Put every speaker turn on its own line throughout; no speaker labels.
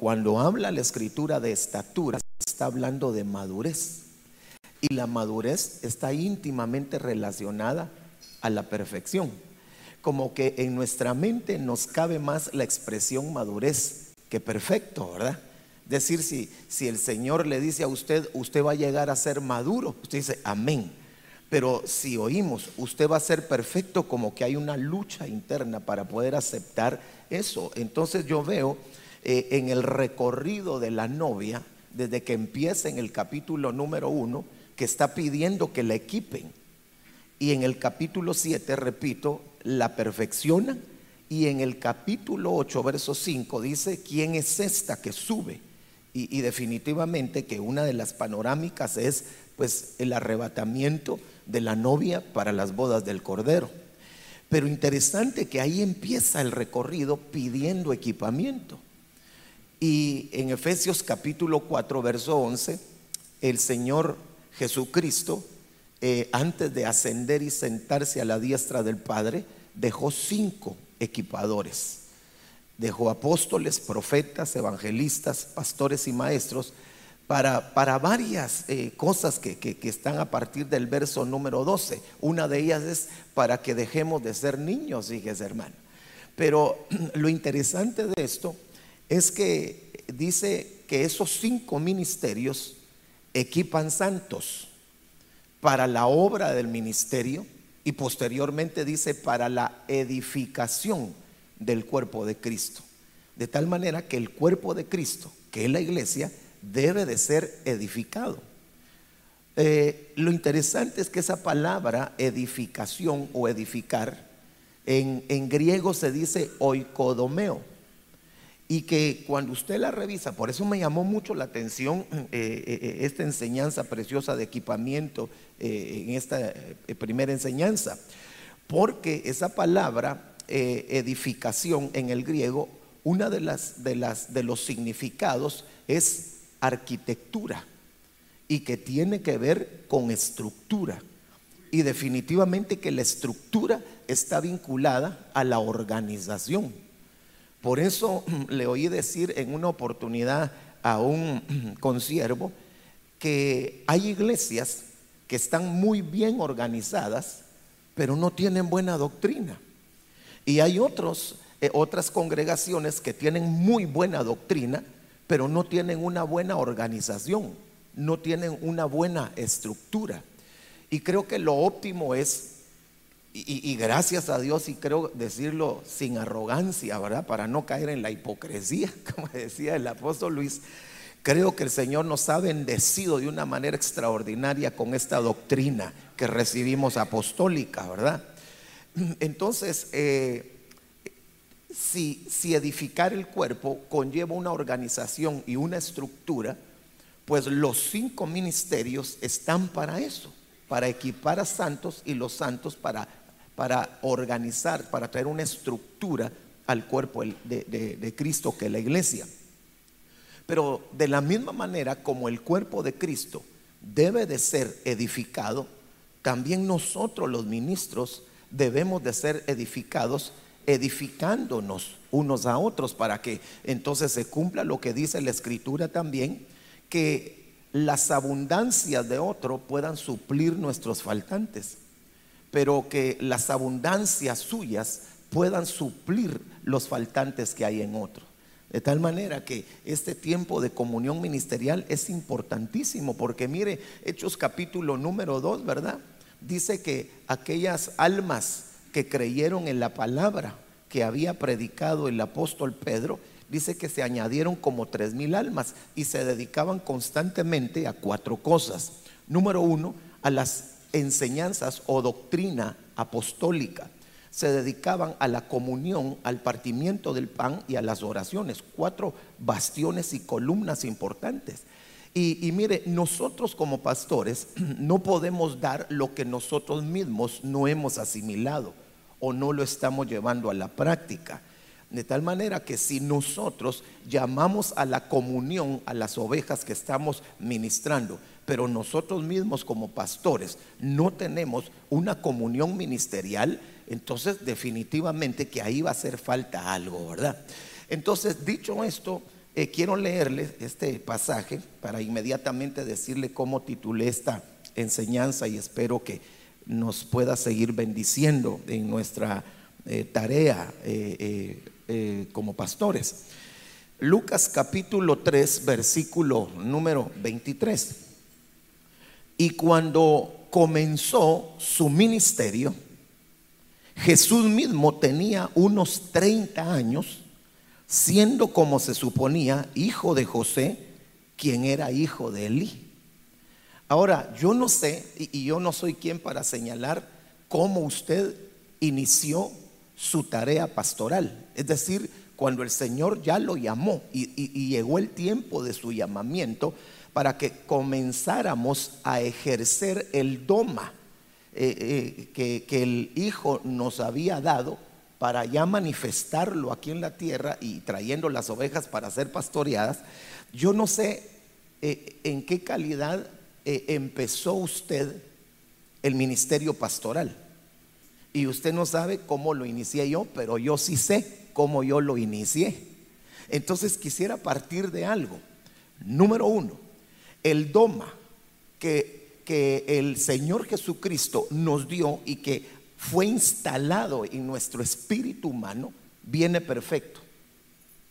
cuando habla la escritura de estatura, está hablando de madurez. Y la madurez está íntimamente relacionada a la perfección. Como que en nuestra mente nos cabe más la expresión madurez que perfecto, ¿verdad? Decir, si, si el Señor le dice a usted, usted va a llegar a ser maduro, usted dice, amén. Pero si oímos, usted va a ser perfecto, como que hay una lucha interna para poder aceptar eso. Entonces yo veo eh, en el recorrido de la novia, desde que empieza en el capítulo número uno, que está pidiendo que la equipen. Y en el capítulo 7, repito, la perfecciona. Y en el capítulo 8, verso 5, dice, ¿quién es esta que sube? Y, y definitivamente que una de las panorámicas es pues el arrebatamiento de la novia para las bodas del Cordero. Pero interesante que ahí empieza el recorrido pidiendo equipamiento. Y en Efesios capítulo 4, verso 11, el Señor Jesucristo, eh, antes de ascender y sentarse a la diestra del Padre, dejó cinco equipadores. Dejó apóstoles, profetas, evangelistas, pastores y maestros para, varias eh, cosas que, están a partir del verso número 12. Una de ellas es para que dejemos de ser niños, fíjese hermano. Pero lo interesante de esto es que dice que esos cinco ministerios equipan santos para la obra del ministerio y posteriormente dice para la edificación del cuerpo de Cristo. De tal manera que el cuerpo de Cristo, que es la iglesia, debe de ser edificado. Eh, lo interesante es que esa palabra edificación o edificar en, en griego se dice oikodomeo y que cuando usted la revisa, por eso me llamó mucho la atención eh, eh, esta enseñanza preciosa de equipamiento en esta primera enseñanza, porque esa palabra edificación en el griego, una de las de las de los significados es arquitectura y que tiene que ver con estructura. Y definitivamente que la estructura está vinculada a la organización. Por eso le oí decir en una oportunidad a un consiervo que hay iglesias que están muy bien organizadas, pero no tienen buena doctrina. Y hay otros, eh, otras congregaciones que tienen muy buena doctrina, pero no tienen una buena organización, no tienen una buena estructura. Y creo que lo óptimo es, y, gracias a Dios, y creo decirlo sin arrogancia, ¿verdad? Para no caer en la hipocresía, como decía el apóstol Luis, creo que el Señor nos ha bendecido de una manera extraordinaria con esta doctrina que recibimos apostólica, ¿verdad? Entonces, eh, si, edificar el cuerpo conlleva una organización y una estructura, pues los cinco ministerios están para eso, para equipar a santos y los santos para, para organizar, para traer una estructura al cuerpo de, de Cristo que es la iglesia. Pero de la misma manera como el cuerpo de Cristo debe de ser edificado, también nosotros los ministros debemos de ser edificados edificándonos unos a otros para que entonces se cumpla lo que dice la escritura también, que las abundancias de otro puedan suplir nuestros faltantes, pero que las abundancias suyas puedan suplir los faltantes que hay en otro. De tal manera que este tiempo de comunión ministerial es importantísimo, porque mire, Hechos capítulo número 2, ¿verdad? Dice que aquellas almas que creyeron en la palabra que había predicado el apóstol Pedro, dice que se añadieron como tres mil almas y se dedicaban constantemente a cuatro cosas. Número uno, a las enseñanzas o doctrina apostólica. Se dedicaban a la comunión, al partimiento del pan y a las oraciones. Cuatro bastiones y columnas importantes. Y, mire, nosotros como pastores no podemos dar lo que nosotros mismos no hemos asimilado o no lo estamos llevando a la práctica. De tal manera que si nosotros llamamos a la comunión a las ovejas que estamos ministrando, pero nosotros mismos como pastores no tenemos una comunión ministerial, entonces definitivamente que ahí va a hacer falta algo, ¿verdad? Entonces, dicho esto, eh, quiero leerle este pasaje para inmediatamente decirle cómo titulé esta enseñanza y espero que nos pueda seguir bendiciendo en nuestra eh, tarea eh, como pastores. Lucas capítulo 3, versículo número 23. Y cuando comenzó su ministerio, Jesús mismo tenía unos 30 años, siendo como se suponía hijo de José, quien era hijo de Elí. Ahora, yo no sé, y yo no soy quien para señalar cómo usted inició su tarea pastoral. Es decir, cuando el Señor ya lo llamó y, llegó el tiempo de su llamamiento para que comenzáramos a ejercer el doma eh, eh, que, el Hijo nos había dado para ya manifestarlo aquí en la tierra y trayendo las ovejas para ser pastoreadas, yo no sé eh, en qué calidad empezó usted el ministerio pastoral. Y usted no sabe cómo lo inicié yo, pero yo sí sé cómo yo lo inicié. Entonces quisiera partir de algo. Número uno, el doma que que el Señor Jesucristo nos dio y que fue instalado en nuestro espíritu humano, viene perfecto,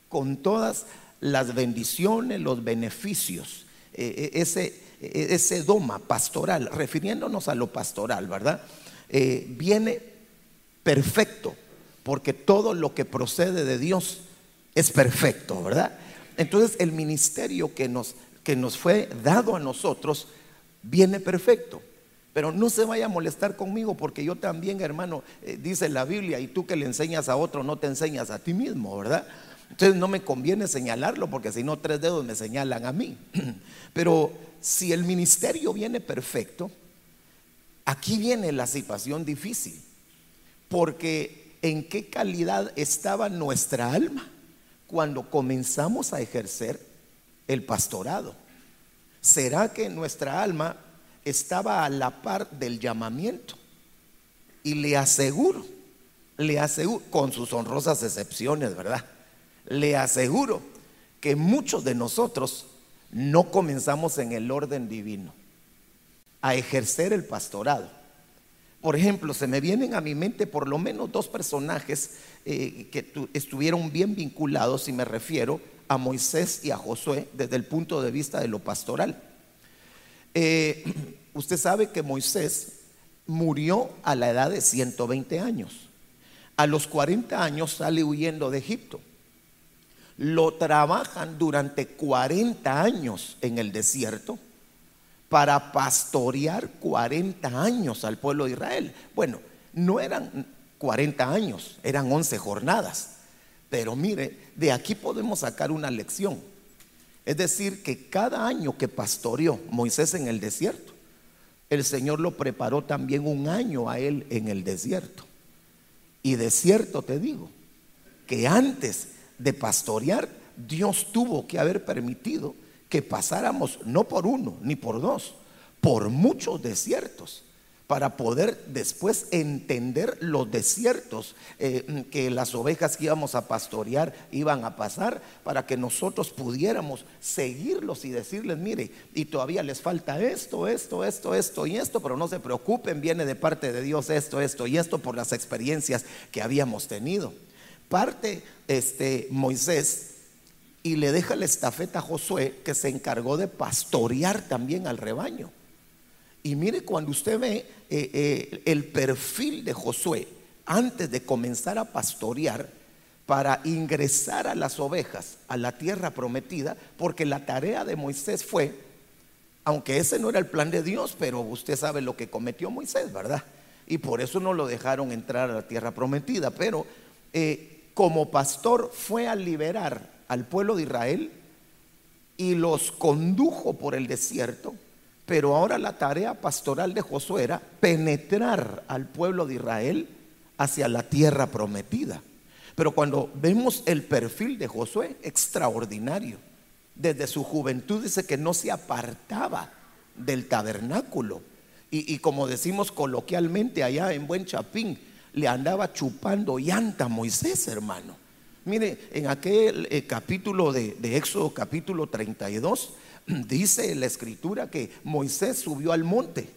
con todas las bendiciones, los beneficios, eh, eh, ese, eh, ese doma pastoral, refiriéndonos a lo pastoral, ¿verdad? viene perfecto, porque todo lo que procede de Dios es perfecto, ¿verdad? Entonces el ministerio que nos, que nos fue dado a nosotros, viene perfecto. Pero no se vaya a molestar conmigo porque yo también, hermano, eh, dice la Biblia, y tú que le enseñas a otro no te enseñas a ti mismo, ¿verdad? Entonces no me conviene señalarlo porque si no tres dedos me señalan a mí. Pero si el ministerio viene perfecto, aquí viene la situación difícil. Porque en qué calidad estaba nuestra alma cuando comenzamos a ejercer el pastorado. ¿Será que nuestra alma estaba a la par del llamamiento? Y le aseguro, le aseguro, con sus honrosas excepciones, ¿verdad? Le aseguro que muchos de nosotros no comenzamos en el orden divino a ejercer el pastorado. Por ejemplo, se me vienen a mi mente por lo menos dos personajes eh, que estuvieron bien vinculados, y me refiero a Moisés y a Josué desde el punto de vista de lo pastoral. Eh, usted sabe que Moisés murió a la edad de 120 años. A los 40 años sale huyendo de Egipto. Lo trabajan durante 40 años en el desierto para pastorear 40 años al pueblo de Israel. Bueno, no eran 40 años, eran 11 jornadas. Pero mire, de aquí podemos sacar una lección. Es decir, que cada año que pastoreó Moisés en el desierto, el Señor lo preparó también un año a él en el desierto. Y de cierto te digo, que antes de pastorear, Dios tuvo que haber permitido que pasáramos no por uno ni por dos, por muchos desiertos para poder después entender los desiertos eh, que las ovejas que íbamos a pastorear iban a pasar, para que nosotros pudiéramos seguirlos y decirles, mire, y todavía les falta esto, esto, esto, esto y esto, pero no se preocupen, viene de parte de Dios esto, esto y esto por las experiencias que habíamos tenido. Parte este Moisés y le deja la estafeta a Josué que se encargó de pastorear también al rebaño. Y mire cuando usted ve eh, eh, el perfil de Josué antes de comenzar a pastorear para ingresar a las ovejas a la tierra prometida, porque la tarea de Moisés fue, aunque ese no era el plan de Dios, pero usted sabe lo que cometió Moisés, ¿verdad? Y por eso no lo dejaron entrar a la tierra prometida, pero eh, como pastor fue a liberar al pueblo de Israel y los condujo por el desierto pero ahora la tarea pastoral de Josué era penetrar al pueblo de Israel hacia la tierra prometida. Pero cuando vemos el perfil de Josué, extraordinario. Desde su juventud dice que no se apartaba del tabernáculo. Y, como decimos coloquialmente allá en Buen Chapín, le andaba chupando llanta a Moisés, hermano. Mire, en aquel eh, capítulo de, Éxodo, capítulo 32, dice la escritura que Moisés subió al monte,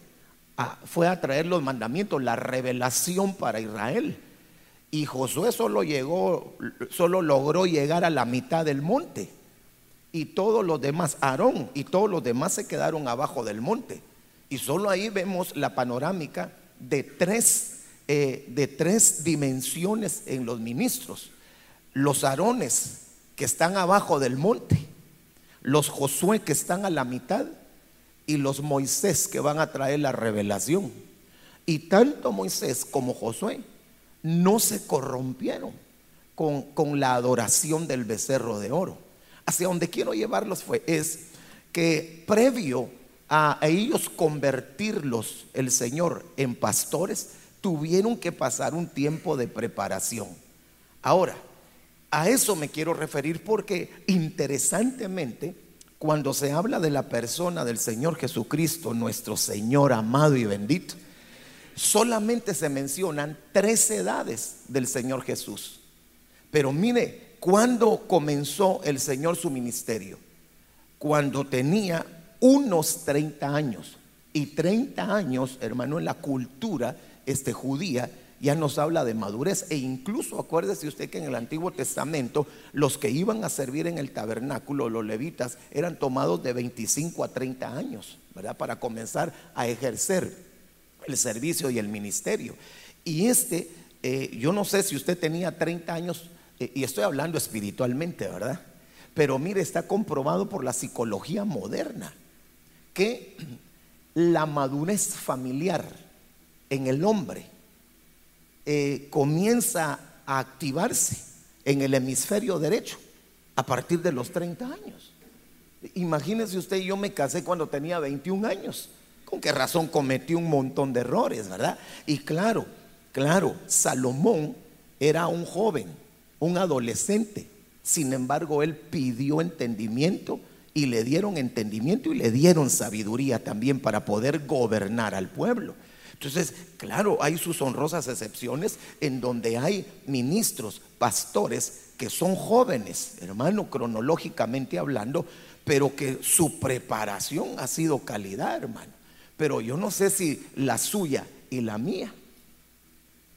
fue a traer los mandamientos, la revelación para Israel. Y Josué solo llegó, solo logró llegar a la mitad del monte. Y todos los demás, Aarón y todos los demás se quedaron abajo del monte. Y solo ahí vemos la panorámica de tres, eh, de tres dimensiones en los ministros. Los Aarones que están abajo del monte, los Josué que están a la mitad y los Moisés que van a traer la revelación. Y tanto Moisés como Josué no se corrompieron con, con la adoración del becerro de oro. Hacia donde quiero llevarlos fue, es que previo a ellos convertirlos el Señor en pastores, tuvieron que pasar un tiempo de preparación. Ahora, a eso me quiero referir porque interesantemente, cuando se habla de la persona del Señor Jesucristo, nuestro Señor amado y bendito, solamente se mencionan tres edades del Señor Jesús. Pero mire, ¿cuándo comenzó el Señor su ministerio? Cuando tenía unos 30 años. Y 30 años, hermano, en la cultura este, judía ya nos habla de madurez. E incluso acuérdese usted que en el Antiguo Testamento los que iban a servir en el tabernáculo, los levitas, eran tomados de 25 a 30 años, ¿verdad? Para comenzar a ejercer el servicio y el ministerio. Y este, eh, yo no sé si usted tenía 30 años, eh, y estoy hablando espiritualmente, ¿verdad? Pero mire, está comprobado por la psicología moderna que la madurez familiar en el hombre eh, comienza a activarse en el hemisferio derecho a partir de los 30 años. Imagínese usted, yo me casé cuando tenía 21 años. ¿Con qué razón cometí un montón de errores, verdad? Y claro, claro, Salomón era un joven, un adolescente. Sin embargo, él pidió entendimiento y le dieron entendimiento y le dieron sabiduría también para poder gobernar al pueblo. Entonces, claro, hay sus honrosas excepciones en donde hay ministros, pastores que son jóvenes, hermano, cronológicamente hablando, pero que su preparación ha sido calidad, hermano. Pero yo no sé si la suya y la mía,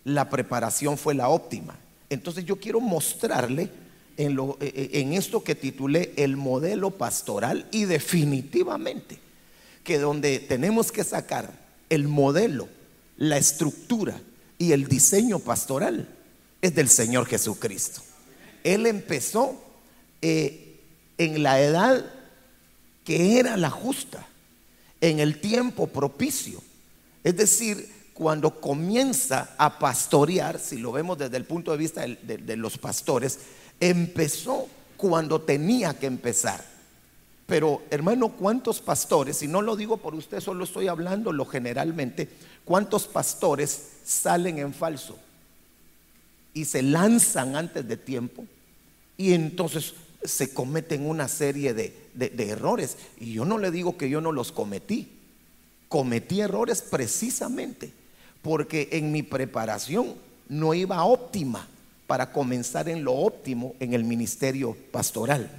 la preparación fue la óptima. Entonces yo quiero mostrarle en, lo, e, e, en esto que titulé el modelo pastoral y definitivamente que donde tenemos que sacar el modelo, la estructura y el diseño pastoral es del Señor Jesucristo. Él empezó eh, en la edad que era la justa en el tiempo propicio. Es decir, cuando comienza a pastorear, si lo vemos desde el punto de vista de, los pastores, empezó cuando tenía que empezar. Pero hermano, ¿cuántos pastores, y no lo digo por usted, solo estoy hablando lo generalmente, ¿cuántos pastores salen en falso y se lanzan antes de tiempo? Y entonces se cometen una serie de, errores. Y yo no le digo que yo no los cometí. Cometí errores precisamente porque en mi preparación no iba óptima para comenzar en lo óptimo en el ministerio pastoral.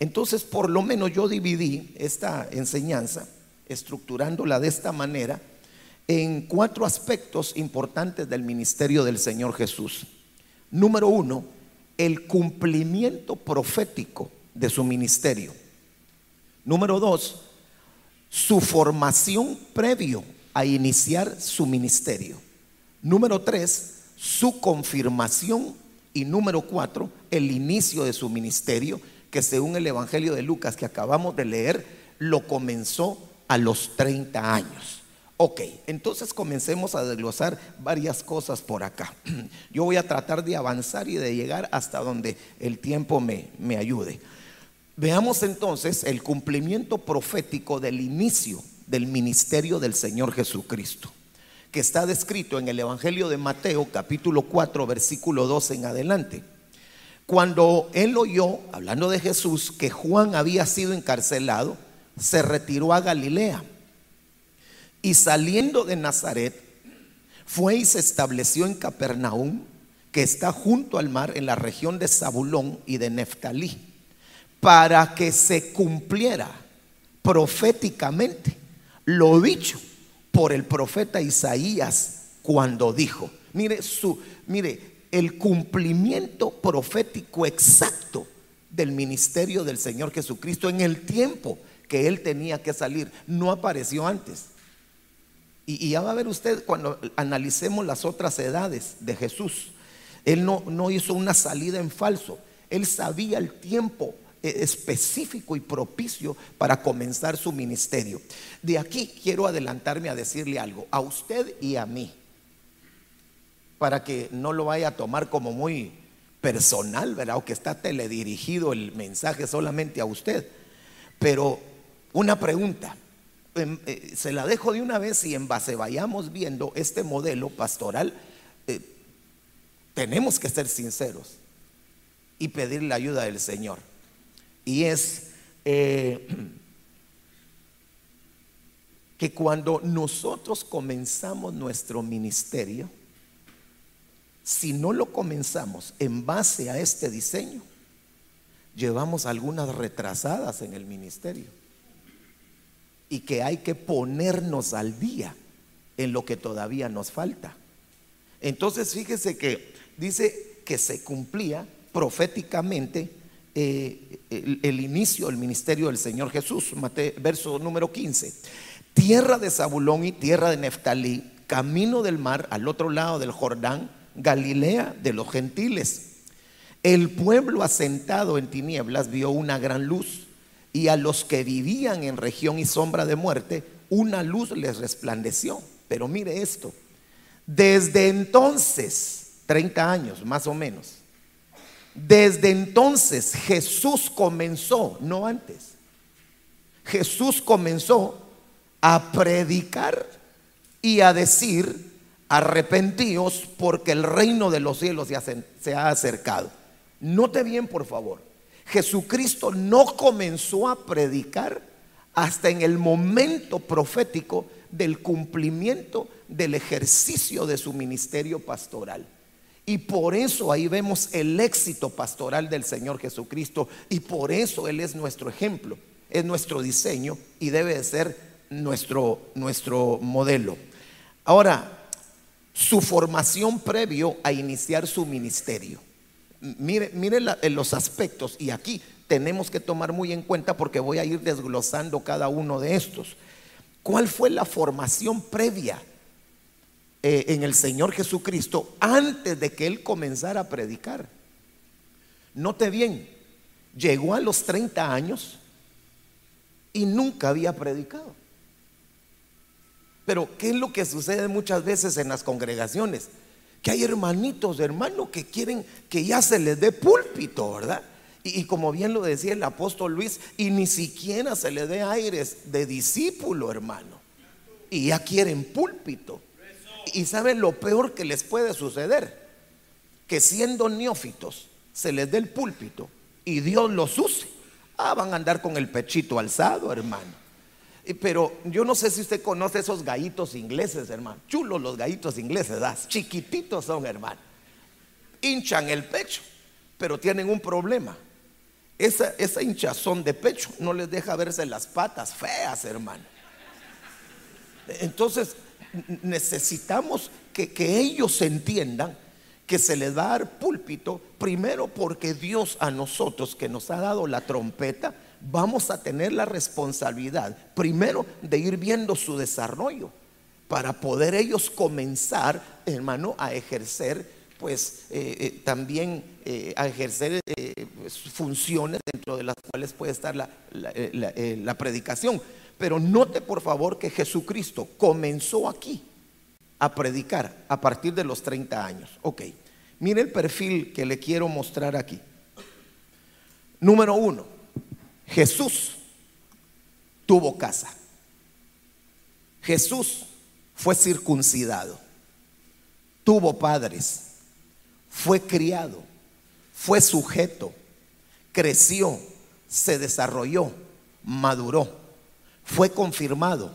Entonces, por lo menos yo dividí esta enseñanza, estructurándola de esta manera, en cuatro aspectos importantes del ministerio del Señor Jesús. Número uno, el cumplimiento profético de su ministerio. Número dos, su formación previo a iniciar su ministerio. Número tres, su confirmación. Y número cuatro, el inicio de su ministerio, que según el Evangelio de Lucas que acabamos de leer, lo comenzó a los 30 años. Ok, entonces comencemos a desglosar varias cosas por acá. Yo voy a tratar de avanzar y de llegar hasta donde el tiempo me, me ayude. Veamos entonces el cumplimiento profético del inicio del ministerio del Señor Jesucristo, que está descrito en el Evangelio de Mateo capítulo 4 versículo 12 en adelante. Cuando él oyó, hablando de Jesús, que Juan había sido encarcelado, se retiró a Galilea. Y saliendo de Nazaret, fue y se estableció en Capernaum, que está junto al mar en la región de Zabulón y de Neftalí, para que se cumpliera proféticamente lo dicho por el profeta Isaías cuando dijo, mire su mire el cumplimiento profético exacto del ministerio del Señor Jesucristo en el tiempo que él tenía que salir, no apareció antes. Y, ya va a ver usted cuando analicemos las otras edades de Jesús, él no, no hizo una salida en falso, él sabía el tiempo eh, específico y propicio para comenzar su ministerio. De aquí quiero adelantarme a decirle algo a usted y a mí, para que no lo vaya a tomar como muy personal, ¿verdad? O que está teledirigido el mensaje solamente a usted. Pero una pregunta, em, eh, se la dejo de una vez y en base vayamos viendo este modelo pastoral, eh, tenemos que ser sinceros y pedir la ayuda del Señor. Y es eh, que cuando nosotros comenzamos nuestro ministerio, si no lo comenzamos en base a este diseño, llevamos algunas retrasadas en el ministerio y que hay que ponernos al día en lo que todavía nos falta. Entonces fíjese que dice que se cumplía proféticamente eh, el, inicio del ministerio del Señor Jesús, verso número 15. Tierra de Zabulón y tierra de Neftalí, camino del mar al otro lado del Jordán, Galilea de los gentiles. El pueblo asentado en tinieblas vio una gran luz y a los que vivían en región y sombra de muerte, una luz les resplandeció. Pero mire esto, desde entonces, 30 años más o menos, desde entonces Jesús comenzó, no antes, Jesús comenzó a predicar y a decir, arrepentíos porque el reino de los cielos se ha acercado. Note bien, por favor, Jesucristo no comenzó a predicar hasta en el momento profético del cumplimiento del ejercicio de su ministerio pastoral. Y por eso ahí vemos el éxito pastoral del Señor Jesucristo. Y por eso Él es nuestro ejemplo, es nuestro diseño y debe de ser nuestro, nuestro modelo. Ahora, su formación previo a iniciar su ministerio. Mire, mire los aspectos y aquí tenemos que tomar muy en cuenta porque voy a ir desglosando cada uno de estos. ¿Cuál fue la formación previa eh, en el Señor Jesucristo antes de que Él comenzara a predicar? Note bien, llegó a los 30 años y nunca había predicado. Pero ¿qué es lo que sucede muchas veces en las congregaciones? que hay hermanitos, hermanos, que quieren que ya se les dé púlpito, ¿verdad? Y, como bien lo decía el apóstol Luis, y ni siquiera se le dé aires de discípulo, hermano. Y ya quieren púlpito. Y saben lo peor que les puede suceder, que siendo neófitos se les dé el púlpito y Dios los use. Ah, van a andar con el pechito alzado, hermano. Pero yo no sé si usted conoce esos gallitos ingleses, hermano. Chulos los gallitos ingleses, chiquititos son, hermano. Hinchan el pecho, pero tienen un problema. Esa, esa hinchazón de pecho no les deja verse las patas feas, hermano. Entonces, necesitamos que, que ellos entiendan que se les va a dar púlpito, primero porque Dios a nosotros que nos ha dado la trompeta, vamos a tener la responsabilidad, primero, de ir viendo su desarrollo, para poder ellos comenzar, hermano, a ejercer, pues eh, eh, también eh, a ejercer funciones dentro de las cuales puede estar la, la predicación. Pero note por favor que Jesucristo comenzó aquí a predicar a partir de los 30 años. Ok, mire el perfil que le quiero mostrar aquí. Número uno, Jesús tuvo casa. Jesús fue circuncidado, tuvo padres, fue criado, fue sujeto, creció, se desarrolló, maduró, fue confirmado,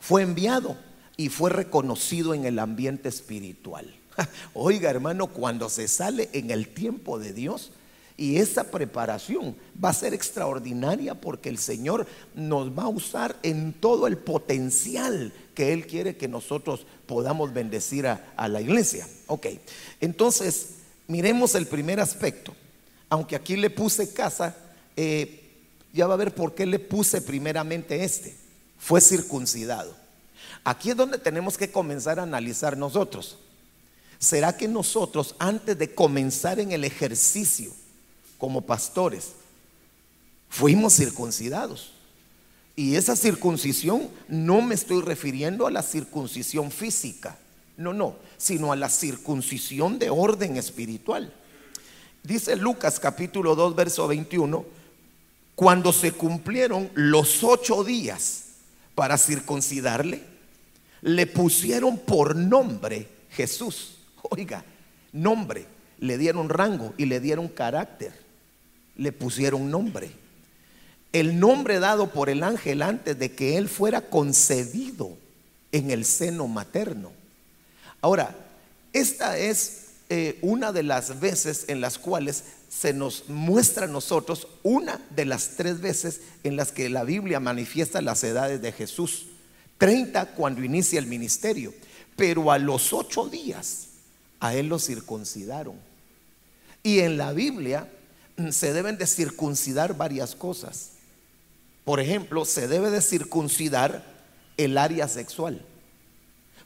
fue enviado. Y fue reconocido en el ambiente espiritual. Oiga, hermano, cuando se sale en el tiempo de Dios, y esa preparación va a ser extraordinaria porque el Señor nos va a usar en todo el potencial que Él quiere que nosotros podamos bendecir a, la iglesia. Ok, entonces miremos el primer aspecto. Aunque aquí le puse casa, eh, ya va a ver por qué le puse primeramente este. Fue circuncidado. Aquí es donde tenemos que comenzar a analizar nosotros. ¿Será que nosotros antes de comenzar en el ejercicio como pastores fuimos circuncidados? Y esa circuncisión no me estoy refiriendo a la circuncisión física, no, no, sino a la circuncisión de orden espiritual. Dice Lucas capítulo 2, verso 21, cuando se cumplieron los ocho días para circuncidarle, le pusieron por nombre Jesús Oiga, nombre, le dieron rango y le dieron carácter, le pusieron nombre. El nombre dado por el ángel antes de que él fuera concebido en el seno materno. Ahora, esta es eh, una de las veces en las cuales se nos muestra a nosotros una de las tres veces en las que la Biblia manifiesta las edades de Jesús. 30 cuando inicia el ministerio, pero a los ocho días a él lo circuncidaron. Y en la Biblia se deben de circuncidar varias cosas. Por ejemplo, se debe de circuncidar el área sexual.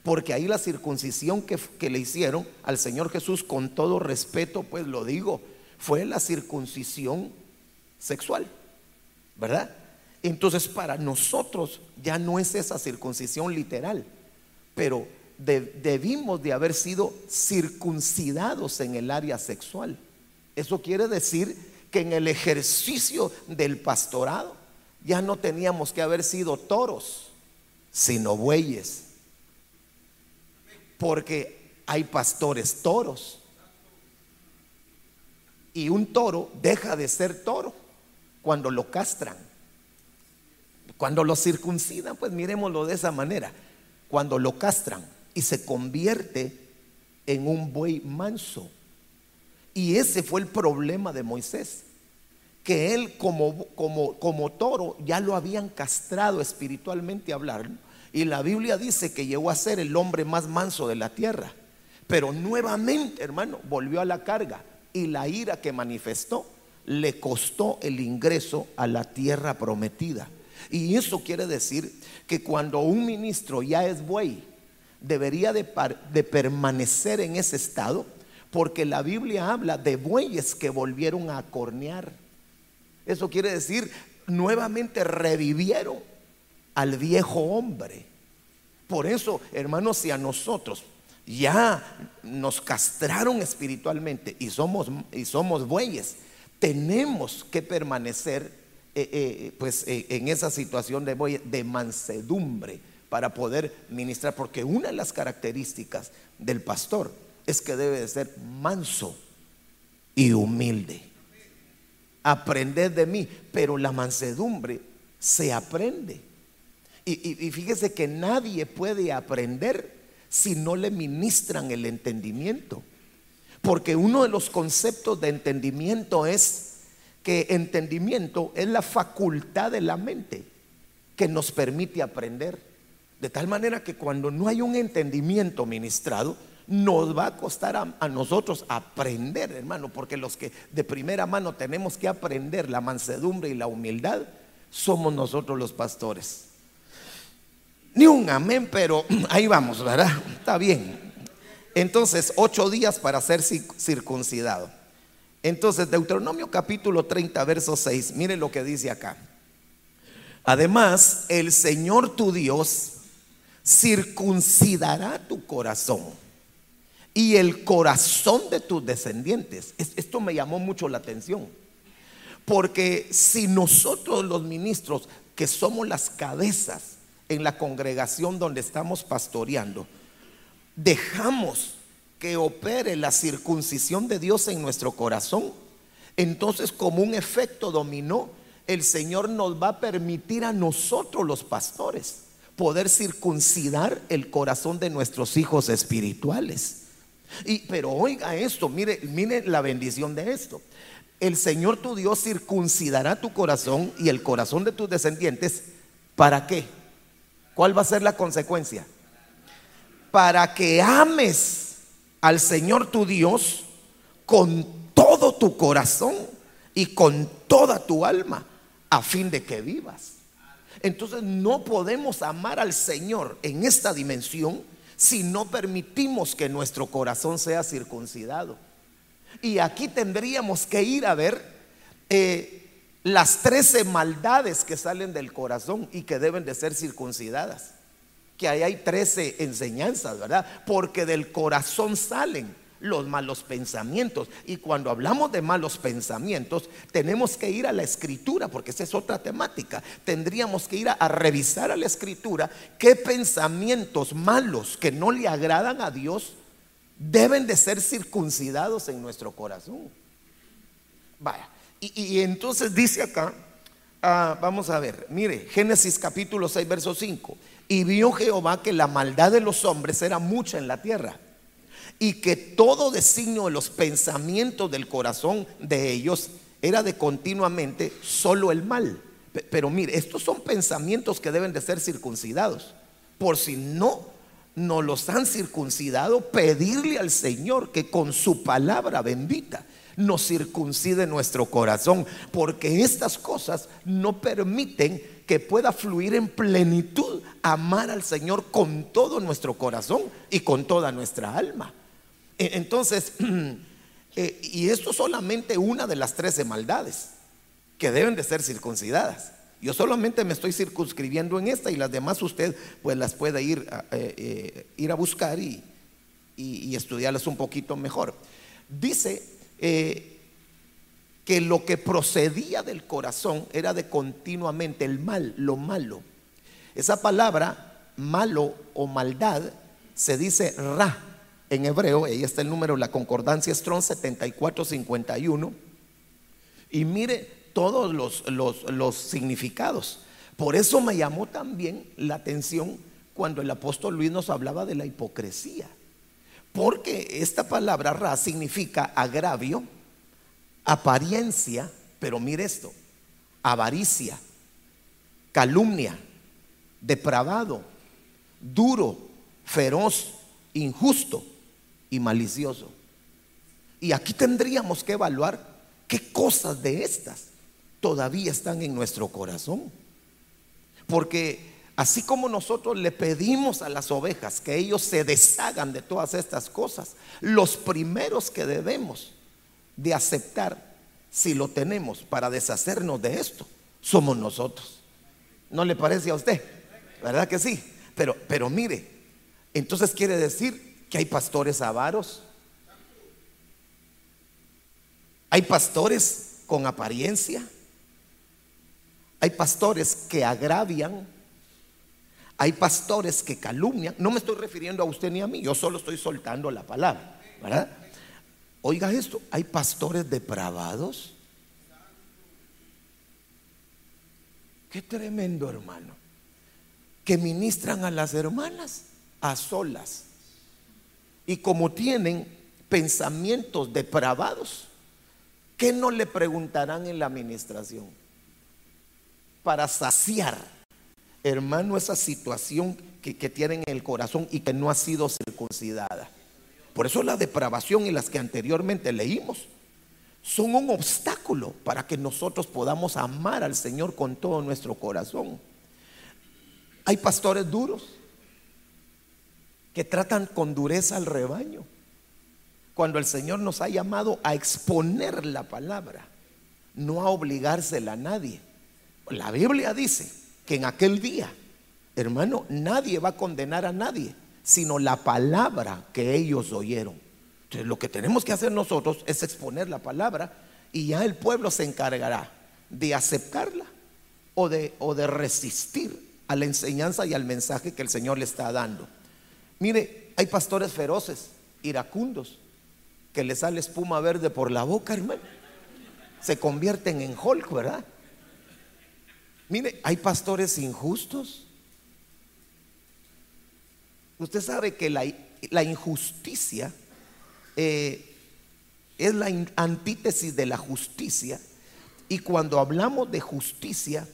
Porque ahí la circuncisión que, que, le hicieron al Señor Jesús, con todo respeto, pues lo digo, fue la circuncisión sexual. ¿Verdad? Entonces para nosotros ya no es esa circuncisión literal, pero debimos de haber sido circuncidados en el área sexual. Eso quiere decir que en el ejercicio del pastorado ya no teníamos que haber sido toros, sino bueyes. Porque hay pastores toros. Y un toro deja de ser toro cuando lo castran. Cuando lo circuncidan, pues miremoslo de esa manera. Cuando lo castran y se convierte en un buey manso. Y ese fue el problema de Moisés, que él como, como, como toro ya lo habían castrado espiritualmente hablando. Y la Biblia dice que llegó a ser el hombre más manso de la tierra. Pero nuevamente, hermano, volvió a la carga y la ira que manifestó le costó el ingreso a la tierra prometida. Y eso quiere decir que cuando un ministro ya es buey, debería de, permanecer en ese estado porque la Biblia habla de bueyes que volvieron a cornear. Eso quiere decir, nuevamente revivieron al viejo hombre. Por eso, hermanos, si a nosotros ya nos castraron espiritualmente y somos, y somos bueyes, tenemos que permanecer eh, eh, pues, eh, en esa situación de, bueyes, de mansedumbre para poder ministrar, porque una de las características del pastor es que debe de ser manso y humilde. Aprended de mí, pero la mansedumbre se aprende. Y, y, fíjese que nadie puede aprender si no le ministran el entendimiento. Porque uno de los conceptos de entendimiento es que entendimiento es la facultad de la mente que nos permite aprender. De tal manera que cuando no hay un entendimiento ministrado, nos va a costar a, nosotros aprender, hermano, porque los que de primera mano tenemos que aprender la mansedumbre y la humildad, somos nosotros los pastores. Ni un amén, pero ahí vamos, ¿verdad? Está bien. Entonces, ocho días para ser circuncidado. Entonces, Deuteronomio capítulo 30, verso 6, mire lo que dice acá. Además, el Señor tu Dios circuncidará tu corazón y el corazón de tus descendientes. Esto me llamó mucho la atención. Porque si nosotros los ministros, que somos las cabezas en la congregación donde estamos pastoreando, dejamos que opere la circuncisión de Dios en nuestro corazón, entonces como un efecto dominó, el Señor nos va a permitir a nosotros los pastores poder circuncidar el corazón de nuestros hijos espirituales. Y, pero oiga esto, mire, mire la bendición de esto. El Señor tu Dios circuncidará tu corazón y el corazón de tus descendientes. ¿Para qué? ¿Cuál va a ser la consecuencia? Para que ames al Señor tu Dios con todo tu corazón y con toda tu alma, a fin de que vivas. Entonces no podemos amar al Señor en esta dimensión si no permitimos que nuestro corazón sea circuncidado. Y aquí tendríamos que ir a ver eh, las trece maldades que salen del corazón y que deben de ser circuncidadas. Que ahí hay trece enseñanzas, ¿verdad? Porque del corazón salen los malos pensamientos. Y cuando hablamos de malos pensamientos, tenemos que ir a la escritura, porque esa es otra temática. Tendríamos que ir a, revisar a la escritura qué pensamientos malos que no le agradan a Dios deben de ser circuncidados en nuestro corazón. Vaya, y, entonces dice acá, ah, vamos a ver, mire, Génesis capítulo 6, verso 5. Y vio Jehová que la maldad de los hombres era mucha en la tierra y que todo designio de los pensamientos del corazón de ellos era de continuamente solo el mal. Pero mire, estos son pensamientos que deben de ser circuncidados. Por si no no los han circuncidado, pedirle al Señor que con su palabra bendita nos circuncide nuestro corazón, porque estas cosas no permiten que pueda fluir en plenitud amar al Señor con todo nuestro corazón y con toda nuestra alma. E, entonces, eh, y esto es solamente una de las trece maldades que deben de ser circuncidadas. Yo solamente me estoy circunscribiendo en esta y las demás usted pues las puede ir, a, eh, eh, ir a buscar y, estudiarlas un poquito mejor. Dice que lo que procedía del corazón era de continuamente el mal, lo malo. Esa palabra malo o maldad se dice ra en hebreo, ahí está el número, la concordancia Strong 7451. Y mire todos los, los, significados. Por eso me llamó también la atención cuando el apóstol Luis nos hablaba de la hipocresía. Porque esta palabra ra significa agravio, apariencia, pero mire esto, avaricia, calumnia, depravado, duro, feroz, injusto y malicioso. Y aquí tendríamos que evaluar qué cosas de estas todavía están en nuestro corazón. Porque así como nosotros le pedimos a las ovejas que ellos se deshagan de todas estas cosas, los primeros que debemos de aceptar, si lo tenemos para deshacernos de esto, somos nosotros. ¿No le parece a usted? ¿Verdad que sí? Pero, pero mire, entonces quiere decir que hay pastores avaros. Hay pastores con apariencia. Hay pastores que agravian. Hay pastores que calumnian. No me estoy refiriendo a usted ni a mí, yo solo estoy soltando la palabra. Oiga esto, hay pastores depravados. Qué tremendo hermano. Que ministran a las hermanas a solas y como tienen pensamientos depravados, ¿qué no le preguntarán en la administración? Para saciar, hermano, esa situación que, que tienen en el corazón y que no ha sido circuncidada. Por eso la depravación y las que anteriormente leímos son un obstáculo para que nosotros podamos amar al Señor con todo nuestro corazón. Hay pastores duros que tratan con dureza al rebaño. Cuando el Señor nos ha llamado a exponer la palabra, no a obligársela a nadie. La Biblia dice que en aquel día, hermano, nadie va a condenar a nadie, sino la palabra que ellos oyeron. Entonces lo que tenemos que hacer nosotros es exponer la palabra y ya el pueblo se encargará de aceptarla o de, o de resistir a la enseñanza y al mensaje que el Señor le está dando. Mire, hay pastores feroces, iracundos, que le sale espuma verde por la boca, hermano. Se convierten en Hulk, ¿verdad? Mire, hay pastores injustos. Usted sabe que la, la injusticia eh, es la antítesis de la justicia. Y cuando hablamos de justicia,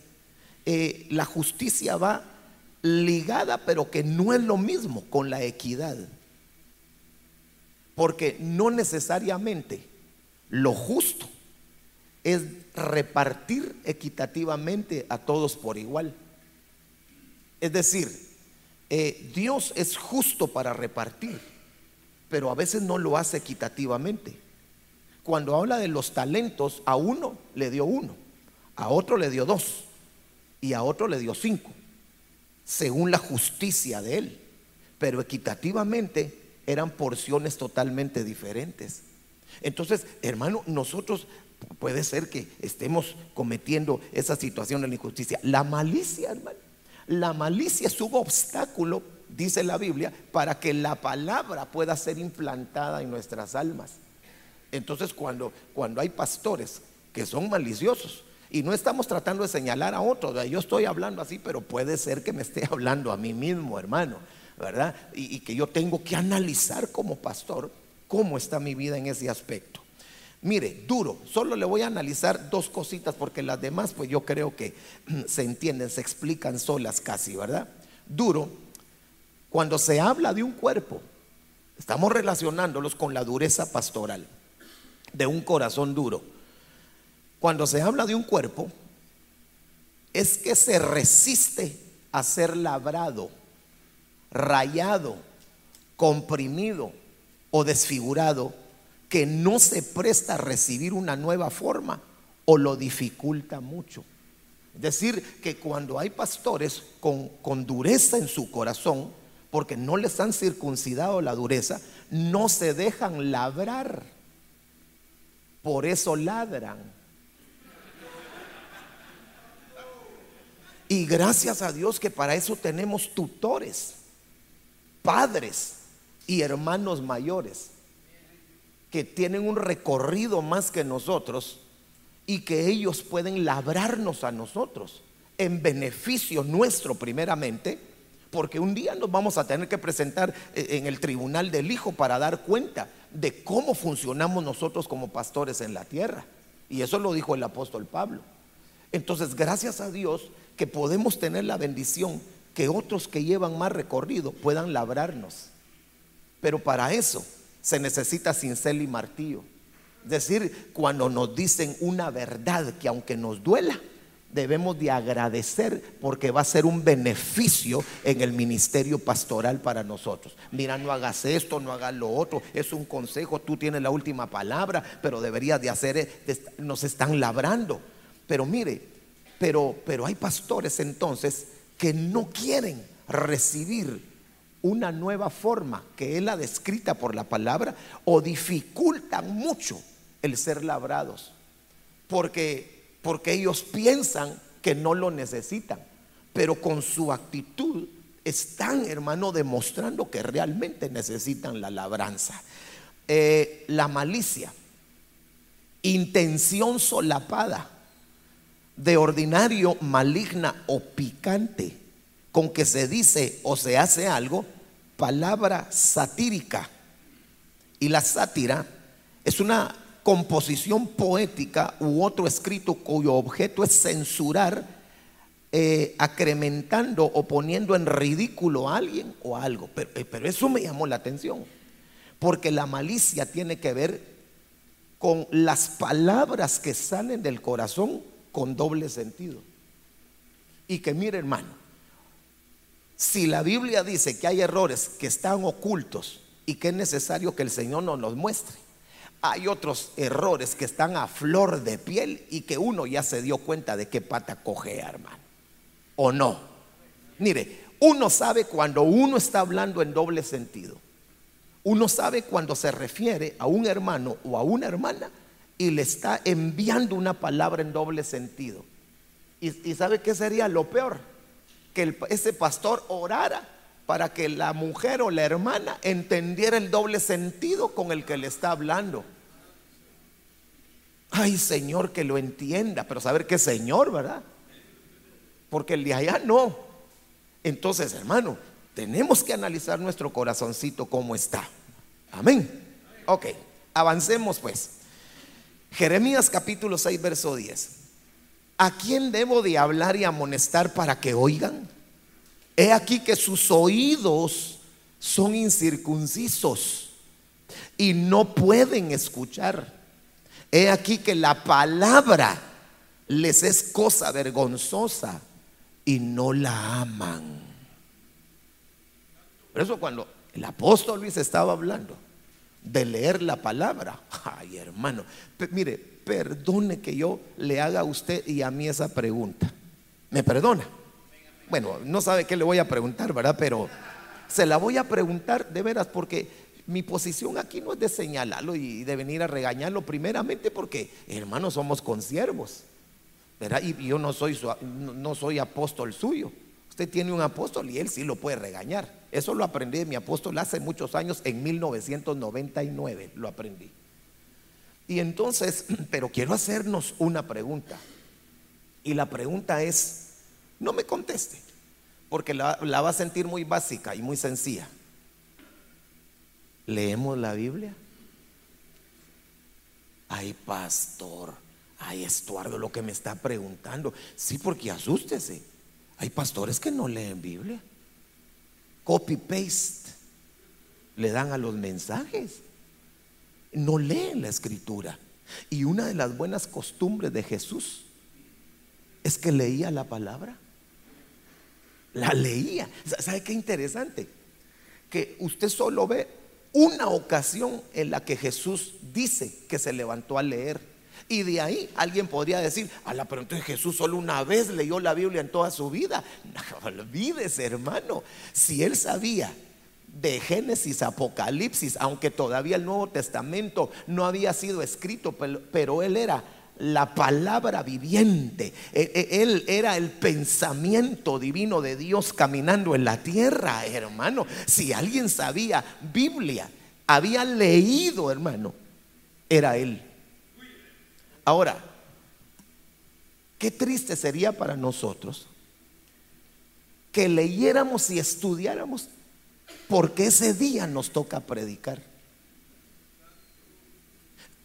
eh, la justicia va ligada, pero que no es lo mismo con la equidad. Porque no necesariamente lo justo es repartir equitativamente a todos por igual. Es decir, eh, Dios es justo para repartir, pero a veces no lo hace equitativamente. Cuando habla de los talentos, a uno le dio uno, a otro le dio dos y a otro le dio cinco, según la justicia de él. Pero equitativamente eran porciones totalmente diferentes. Entonces, hermano, nosotros puede ser que estemos cometiendo esa situación de la injusticia. La malicia, hermano, la malicia es un obstáculo, dice la Biblia, para que la palabra pueda ser implantada en nuestras almas. Entonces, cuando, cuando hay pastores que son maliciosos, y no estamos tratando de señalar a otros, yo estoy hablando así, pero puede ser que me esté hablando a mí mismo, hermano. ¿verdad? Y, que yo tengo que analizar como pastor cómo está mi vida en ese aspecto. Mire, duro, solo le voy a analizar dos cositas porque las demás pues yo creo que se entienden, se explican solas casi, ¿verdad? Duro, cuando se habla de un cuerpo, estamos relacionándolos con la dureza pastoral, de un corazón duro. Cuando se habla de un cuerpo, es que se resiste a ser labrado rayado, comprimido o desfigurado que no se presta a recibir una nueva forma o lo dificulta mucho. Es decir, que cuando hay pastores con, con dureza en su corazón, porque no les han circuncidado la dureza, no se dejan labrar. Por eso ladran. Y gracias a Dios que para eso tenemos tutores padres y hermanos mayores que tienen un recorrido más que nosotros y que ellos pueden labrarnos a nosotros en beneficio nuestro primeramente, porque un día nos vamos a tener que presentar eh, en el tribunal del Hijo para dar cuenta de cómo funcionamos nosotros como pastores en la tierra. Y eso lo dijo el apóstol Pablo. Entonces, gracias a Dios que podemos tener la bendición que otros que llevan más recorrido puedan labrarnos. Pero para eso se necesita cincel y martillo. Es decir, cuando nos dicen una verdad que aunque nos duela, debemos de agradecer porque va a ser un beneficio en el ministerio pastoral para nosotros. Mira, no hagas esto, no hagas lo otro, es un consejo, tú tienes la última palabra, pero deberías de hacer, nos están labrando. Pero mire, pero, pero hay pastores entonces que no quieren recibir una nueva forma que es la descrita por la palabra o dificultan mucho el ser labrados porque porque ellos piensan que no lo necesitan pero con su actitud están hermano demostrando que realmente necesitan la labranza. Eh, la malicia intención solapada de ordinario maligna o picante con que se dice o se hace algo, palabra satírica. Y la sátira es una composición poética u otro escrito cuyo objeto es censurar, eh, acrementando o poniendo en ridículo a alguien o algo. Pero, eh, pero eso me llamó la atención, porque la malicia tiene que ver con las palabras que salen del corazón con doble sentido. Y que mire hermano, si la Biblia dice que hay errores que están ocultos y que es necesario que el Señor nos los muestre, hay otros errores que están a flor de piel y que uno ya se dio cuenta de qué pata coge, hermano. ¿O no? Mire, uno sabe cuando uno está hablando en doble sentido. Uno sabe cuando se refiere a un hermano o a una hermana y le está enviando una palabra en doble sentido. ¿Y, sabe qué sería lo peor? Que ese pastor orara para que la mujer o la hermana entendiera el doble sentido con el que le está hablando. Ay, Señor, que lo entienda, pero saber qué Señor, ¿verdad? Porque el de allá no. Entonces, hermano, tenemos que analizar nuestro corazoncito cómo está. Amén. Ok, avancemos pues. Jeremías capítulo 6, verso 10. ¿A quién debo de hablar y amonestar para que oigan? He aquí que sus oídos son incircuncisos y no pueden escuchar. He aquí que la palabra les es cosa vergonzosa y no la aman. Por eso cuando el apóstol Luis estaba hablando de leer la palabra, ay hermano, mire, perdone que yo le haga a usted y a mí esa pregunta. ¿Me perdona? Bueno, no sabe qué le voy a preguntar, ¿verdad? Pero se la voy a preguntar de veras porque mi posición aquí no es de señalarlo y de venir a regañarlo primeramente porque, hermanos, somos consiervos. ¿verdad? Y yo no soy, no soy apóstol suyo. Usted tiene un apóstol y él sí lo puede regañar. Eso lo aprendí de mi apóstol hace muchos años, en 1999 lo aprendí. Y entonces, pero quiero hacernos una pregunta. Y la pregunta es, no me conteste, porque la, va a sentir muy básica y muy sencilla. ¿Leemos la Biblia? Ay, pastor, ay, Estuardo, lo que me está preguntando. Sí, porque asústese. Hay pastores que no leen Biblia. Copy paste le dan a los mensajes. No leen la escritura. Y una de las buenas costumbres de Jesús es que leía la palabra. La leía. ¿Sabe qué interesante? Que usted solo ve una ocasión en la que Jesús dice que se levantó a leer. Y de ahí alguien podría decir, ala, pero entonces Jesús solo una vez leyó la Biblia en toda su vida. No olvides, hermano. Si él sabía de Génesis, Apocalipsis, aunque todavía el Nuevo Testamento no había sido escrito, pero, él era la palabra viviente. E, e, él era el pensamiento divino de Dios caminando en la tierra, hermano. Si alguien sabía Biblia, había leído, hermano, era él. Ahora, qué triste sería para nosotros que leyéramos y estudiáramos porque ese día nos toca predicar.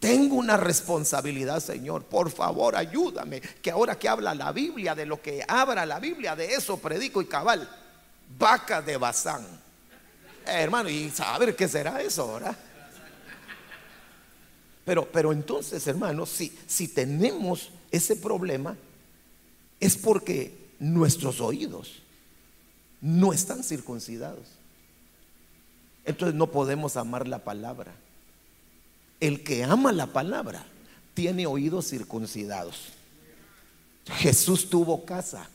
Tengo una responsabilidad, Señor. Por favor, ayúdame. Que ahora que habla la Biblia, de lo que abra la Biblia, de eso predico y cabal. Vaca de Bazán. Eh, hermano, y saber qué será eso, ahora. Pero, pero entonces, hermano, si, si tenemos ese problema, es porque nuestros oídos no están circuncidados. Entonces no podemos amar la palabra. El que ama la palabra tiene oídos circuncidados. Jesús tuvo casa.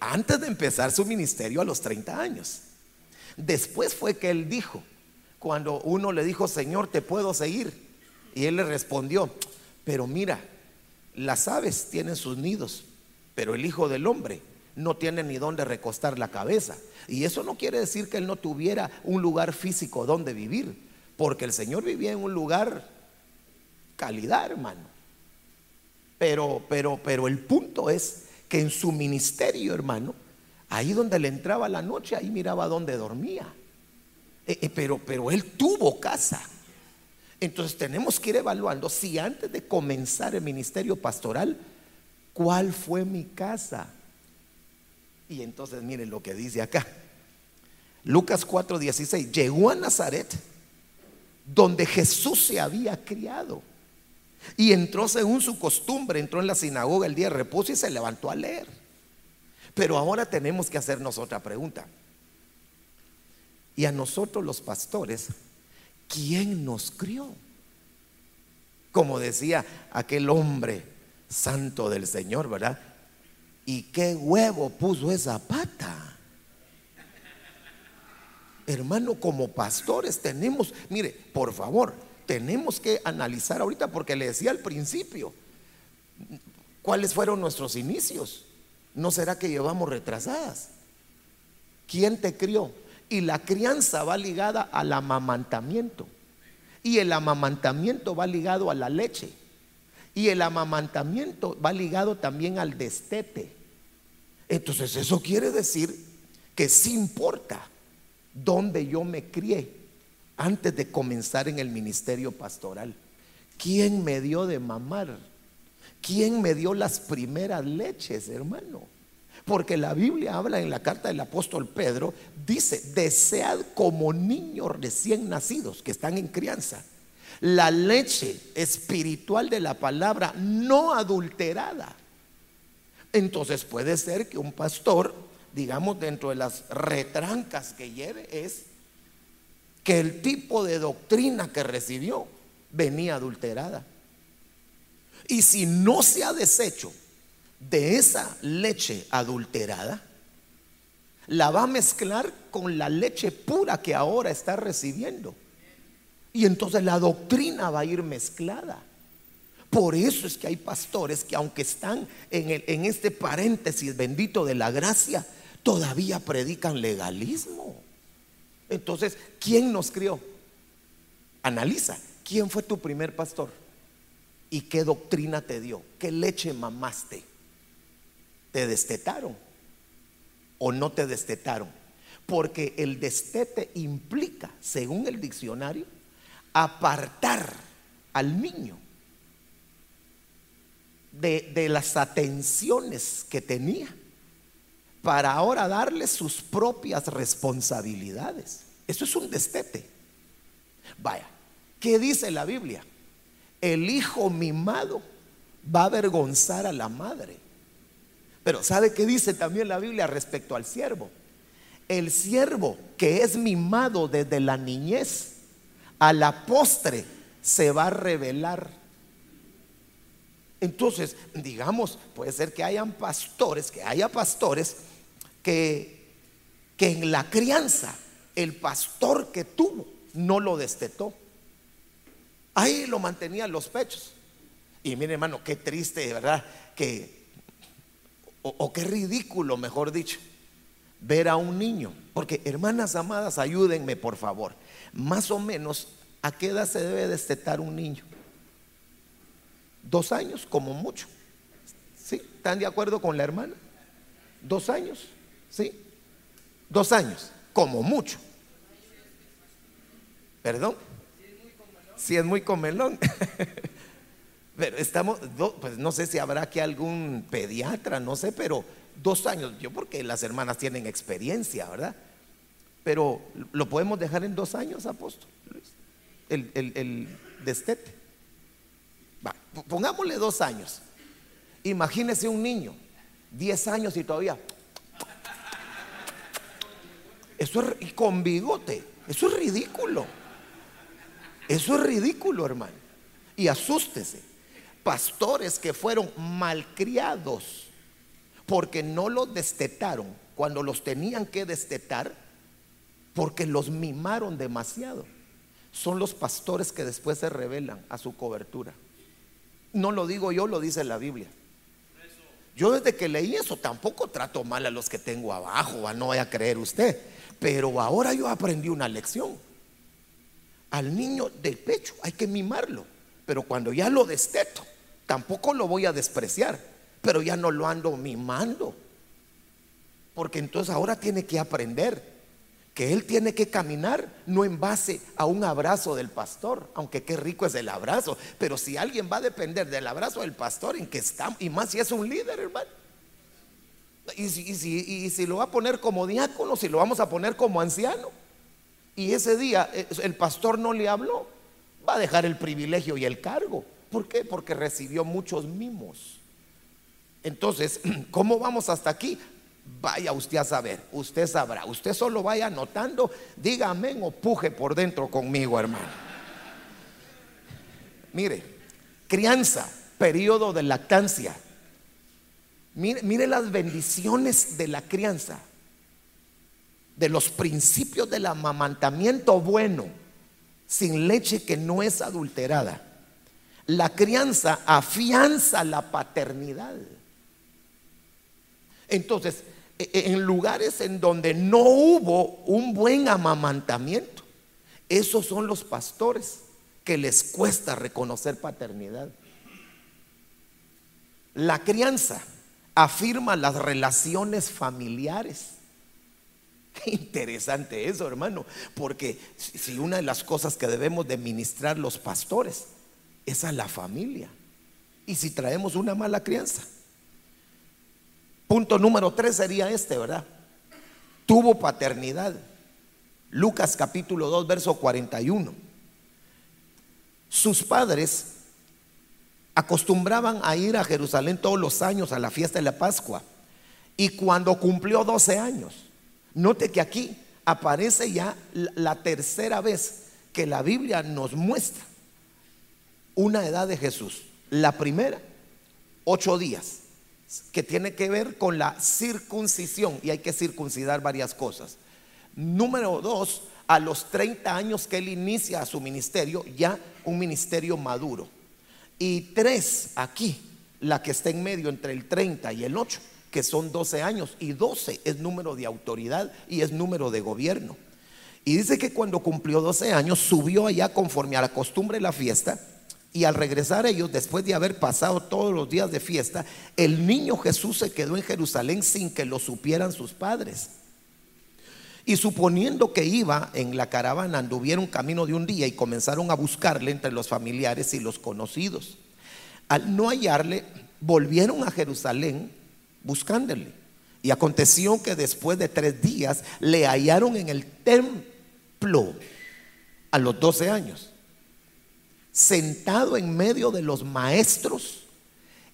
Antes de empezar su ministerio a los 30 años. Después fue que él dijo, cuando uno le dijo, Señor, te puedo seguir. Y él le respondió, pero mira, las aves tienen sus nidos, pero el Hijo del Hombre no tiene ni dónde recostar la cabeza. Y eso no quiere decir que él no tuviera un lugar físico donde vivir. Porque el Señor vivía en un lugar calidad, hermano. Pero, pero, pero el punto es que en su ministerio, hermano, ahí donde le entraba la noche, ahí miraba dónde dormía. Eh, eh, pero, pero él tuvo casa. Entonces tenemos que ir evaluando si antes de comenzar el ministerio pastoral, ¿cuál fue mi casa? Y entonces miren lo que dice acá. Lucas 4:16, llegó a Nazaret donde Jesús se había criado. Y entró según su costumbre, entró en la sinagoga el día de reposo y se levantó a leer. Pero ahora tenemos que hacernos otra pregunta. Y a nosotros los pastores, ¿quién nos crió? Como decía aquel hombre santo del Señor, ¿verdad? ¿Y qué huevo puso esa pata? hermano, como pastores tenemos, mire, por favor, tenemos que analizar ahorita porque le decía al principio, ¿cuáles fueron nuestros inicios? ¿No será que llevamos retrasadas? ¿Quién te crió? Y la crianza va ligada al amamantamiento. Y el amamantamiento va ligado a la leche. Y el amamantamiento va ligado también al destete. Entonces eso quiere decir que sí importa donde yo me crié. antes de comenzar en el ministerio pastoral. ¿Quién me dio de mamar? ¿Quién me dio las primeras leches, hermano? Porque la Biblia habla en la carta del apóstol Pedro, dice, desead como niños recién nacidos que están en crianza, la leche espiritual de la palabra no adulterada. Entonces puede ser que un pastor, digamos, dentro de las retrancas que lleve es que el tipo de doctrina que recibió venía adulterada. Y si no se ha deshecho de esa leche adulterada, la va a mezclar con la leche pura que ahora está recibiendo. Y entonces la doctrina va a ir mezclada. Por eso es que hay pastores que aunque están en, en este paréntesis bendito de la gracia, todavía predican legalismo. Entonces, ¿quién nos crió? Analiza, ¿quién fue tu primer pastor? ¿Y qué doctrina te dio? ¿Qué leche mamaste? ¿Te destetaron o no te destetaron? Porque el destete implica, según el diccionario, apartar al niño de, de las atenciones que tenía para ahora darle sus propias responsabilidades. Eso es un destete. Vaya, ¿qué dice la Biblia? El hijo mimado va a avergonzar a la madre. Pero ¿sabe qué dice también la Biblia respecto al siervo? El siervo que es mimado desde la niñez, a la postre se va a revelar. Entonces, digamos, puede ser que hayan pastores, que haya pastores que, que en la crianza el pastor que tuvo no lo destetó. Ahí lo mantenía en los pechos. Y mire, hermano, qué triste, ¿verdad? Que o, qué ridículo, mejor dicho, ver a un niño. Porque, hermanas amadas, ayúdenme, por favor. Más o menos, ¿a qué edad se debe destetar un niño? Dos años, como mucho. ¿Sí? ¿Están de acuerdo con la hermana? Dos años, ¿sí? Dos años, como mucho. ¿Perdón? Si es muy comelón. Pero estamos, pues no sé si habrá que algún pediatra, no sé, pero dos años, yo porque las hermanas tienen experiencia, ¿verdad? Pero lo podemos dejar en dos años, apóstol, el, el, destete. pongámosle dos años. Imagínese un niño, diez años y todavía. Eso es, con bigote, eso es ridículo. Eso es ridículo, hermano. Y asústese pastores que fueron malcriados porque no los destetaron cuando los tenían que destetar porque los mimaron demasiado. Son los pastores que después se revelan a su cobertura. No lo digo yo, lo dice la Biblia. Yo desde que leí eso tampoco trato mal a los que tengo abajo, no vaya a creer usted. Pero ahora yo aprendí una lección. Al niño del pecho hay que mimarlo, pero cuando ya lo desteto, Tampoco lo voy a despreciar, pero ya no lo ando mimando. Porque entonces ahora tiene que aprender que él tiene que caminar no en base a un abrazo del pastor, aunque qué rico es el abrazo, pero si alguien va a depender del abrazo del pastor en que está, y más si es un líder, hermano. Y si, y si lo va a poner como diácono, si lo vamos a poner como anciano, y ese día eh, el pastor no le habló, va a dejar el privilegio y el cargo. ¿Por qué? Porque recibió muchos mimos. Entonces, ¿cómo vamos hasta aquí? Vaya usted a saber, usted sabrá. Usted solo vaya anotando, diga amén o puje por dentro conmigo, hermano. Mire, crianza, periodo de lactancia. Mire, mire las bendiciones de la crianza, de los principios del amamantamiento bueno, sin leche que no es adulterada. La crianza afianza la paternidad. Entonces, e, e, en lugares en donde no hubo un buen amamantamiento, esos son los pastores que les cuesta reconocer paternidad. La crianza afirma las relaciones familiares Qué interesante eso, hermano, porque si una de las cosas que debemos de ministrar los pastores es a la familia. Y si traemos una mala crianza. Punto número tres sería este, ¿verdad? Tuvo paternidad. Lucas capítulo 2, verso 41. Sus padres acostumbraban a ir a Jerusalén todos los años a la fiesta de la Pascua. Y cuando cumplió 12 años, note que aquí aparece ya la tercera vez que la Biblia nos muestra una edad de Jesús. La primera, ocho días, que tiene que ver con la circuncisión y hay que circuncidar varias cosas. Número dos, a los 30 años que él inicia su ministerio, ya un ministerio maduro. Y tres, aquí, la que está en medio entre el 30 y el 8, que son 12 años, y 12 es número de autoridad y es número de gobierno. Y dice que cuando cumplió 12 años, subió allá conforme a la costumbre de la fiesta, y al regresar ellos, después de haber pasado todos los días de fiesta, el niño Jesús se quedó en Jerusalén sin que lo supieran sus padres. Y suponiendo que iba en la caravana, anduvieron camino de un día y comenzaron a buscarle entre los familiares y los conocidos. Al no hallarle, volvieron a Jerusalén buscándole. Y aconteció que después de tres días le hallaron en el templo a los 12 años, sentado en medio de los maestros,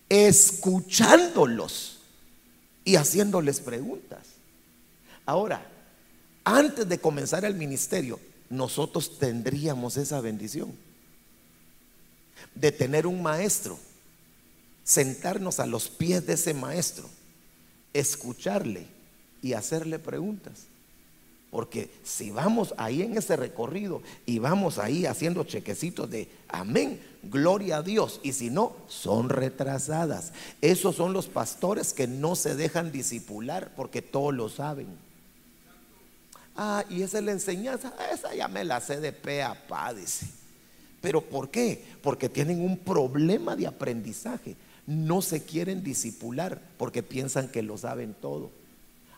escuchándolos y haciéndoles preguntas. Ahora, antes de comenzar el ministerio, nosotros tendríamos esa bendición de tener un maestro, sentarnos a los pies de ese maestro, escucharle y hacerle preguntas. Porque si vamos ahí en ese recorrido y vamos ahí haciendo chequecitos de amén, gloria a Dios. Y si no, son retrasadas. Esos son los pastores que no se dejan disipular porque todos lo saben. Ah, y esa es la enseñanza. Esa ya me la sé de pe a pa. ¿Pero por qué? Porque tienen un problema de aprendizaje. No se quieren disipular porque piensan que lo saben todo.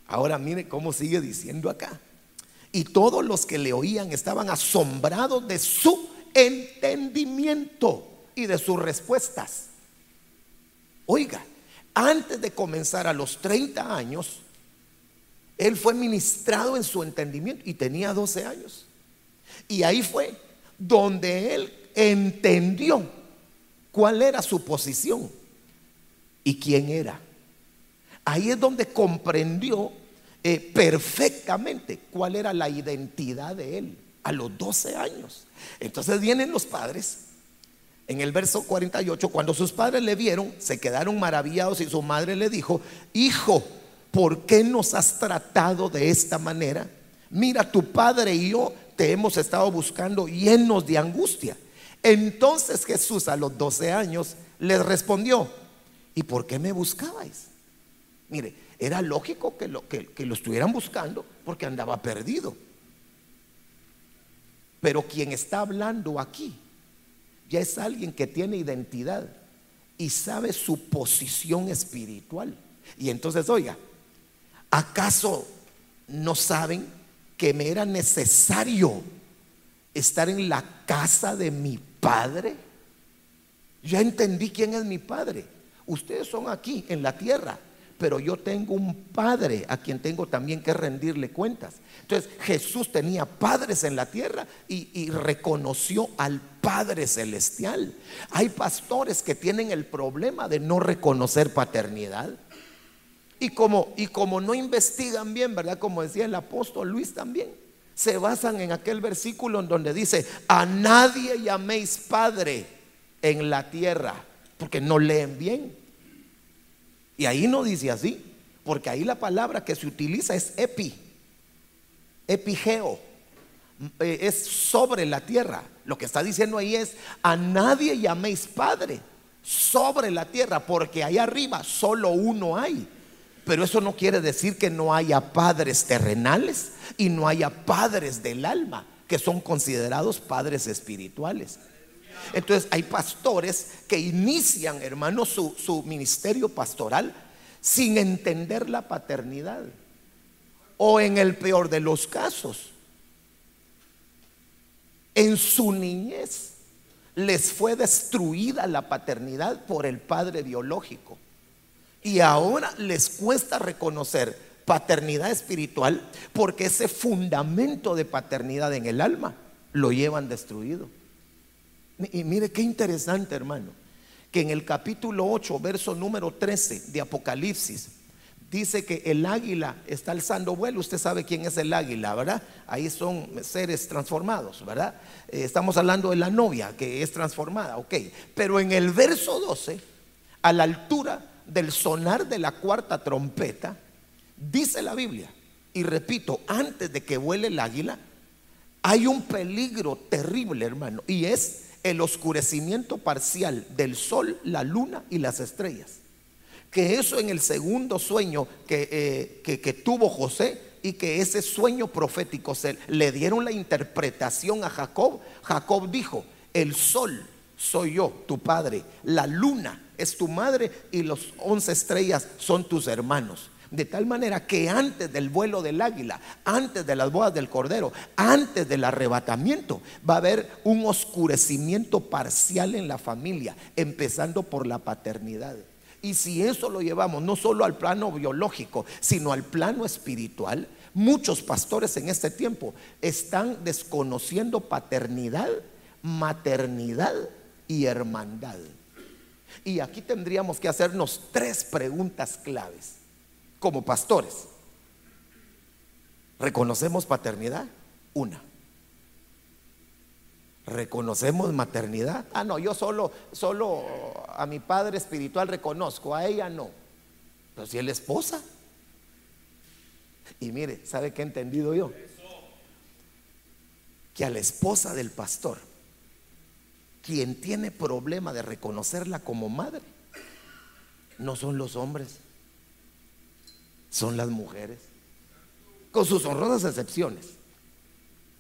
Ahora mire cómo sigue diciendo acá. Y todos los que le oían estaban asombrados de su entendimiento y de sus respuestas. Oiga, antes de comenzar a los 30 años, él fue ministrado en su entendimiento y tenía 12 años. Y ahí fue donde él entendió cuál era su posición y quién era. Ahí es donde comprendió eh, perfectamente cuál era la identidad de él a los 12 años. Entonces vienen los padres. En el verso 48, cuando sus padres le vieron, se quedaron maravillados y su madre le dijo, hijo, ¿por qué nos has tratado de esta manera? Mira, tu padre y yo te hemos estado buscando llenos de angustia. Entonces Jesús a los 12 años les respondió, ¿y por qué me buscabais? Mire, era lógico que lo, que, lo estuvieran buscando porque andaba perdido. Pero quien está hablando aquí ya es alguien que tiene identidad y sabe su posición espiritual. Y entonces, oiga, ¿Acaso no saben que me era necesario estar en la casa de mi padre? Ya entendí quién es mi padre. Ustedes son aquí en la tierra, pero yo tengo un padre a quien tengo también que rendirle cuentas. Entonces Jesús tenía padres en la tierra y, reconoció al Padre Celestial. Hay pastores que tienen el problema de no reconocer paternidad. Y como, y como no investigan bien, ¿verdad? Como decía el apóstol Luis también, se basan en aquel versículo en donde dice, a nadie llaméis Padre en la tierra, porque no leen bien. Y ahí no dice así, porque ahí la palabra que se utiliza es epi, epigeo, eh, es sobre la tierra. Lo que está diciendo ahí es, a nadie llaméis Padre sobre la tierra, porque ahí arriba solo uno hay. Pero eso no quiere decir que no haya padres terrenales y no haya padres del alma, que son considerados padres espirituales. Entonces hay pastores que inician, hermanos, su, ministerio pastoral sin entender la paternidad. o en el peor de los casos, en su niñez les fue destruida la paternidad por el padre biológico. Y ahora les cuesta reconocer paternidad espiritual porque ese fundamento de paternidad en el alma lo llevan destruido. Y mire qué interesante, hermano, que en el capítulo 8, verso número 13 de Apocalipsis, dice que el águila está alzando vuelo. Usted sabe quién es el águila, ¿verdad? Ahí son seres transformados, ¿verdad? Eh, estamos hablando de la novia que es transformada, ok. Pero en el verso 12, a la altura del sonar de la cuarta trompeta, dice la Biblia, y repito, antes de que vuele el águila, hay un peligro terrible, hermano, y es el oscurecimiento parcial del sol, la luna y las estrellas que eso en el segundo sueño eh, que, que, tuvo José y que ese sueño profético se le dieron la interpretación a Jacob, Jacob dijo, el sol soy yo, tu padre, la luna es tu madre y los once estrellas son tus hermanos. De tal manera que antes del vuelo del águila, antes de las bodas del cordero, antes del arrebatamiento, va a haber un oscurecimiento parcial en la familia, empezando por la paternidad. Y si eso lo llevamos no solo al plano biológico, sino al plano espiritual, muchos pastores en este tiempo están desconociendo paternidad, maternidad y hermandad. Y aquí tendríamos que hacernos tres preguntas claves como pastores. ¿Reconocemos paternidad? Una. ¿Reconocemos maternidad? Ah, no, yo solo, solo a mi padre espiritual reconozco, a ella no. Pero si es la esposa. Y mire, ¿sabe qué he entendido yo? Que a la esposa del pastor, quien tiene problema de reconocerla como madre, no son los hombres, son las mujeres, con sus honrosas excepciones.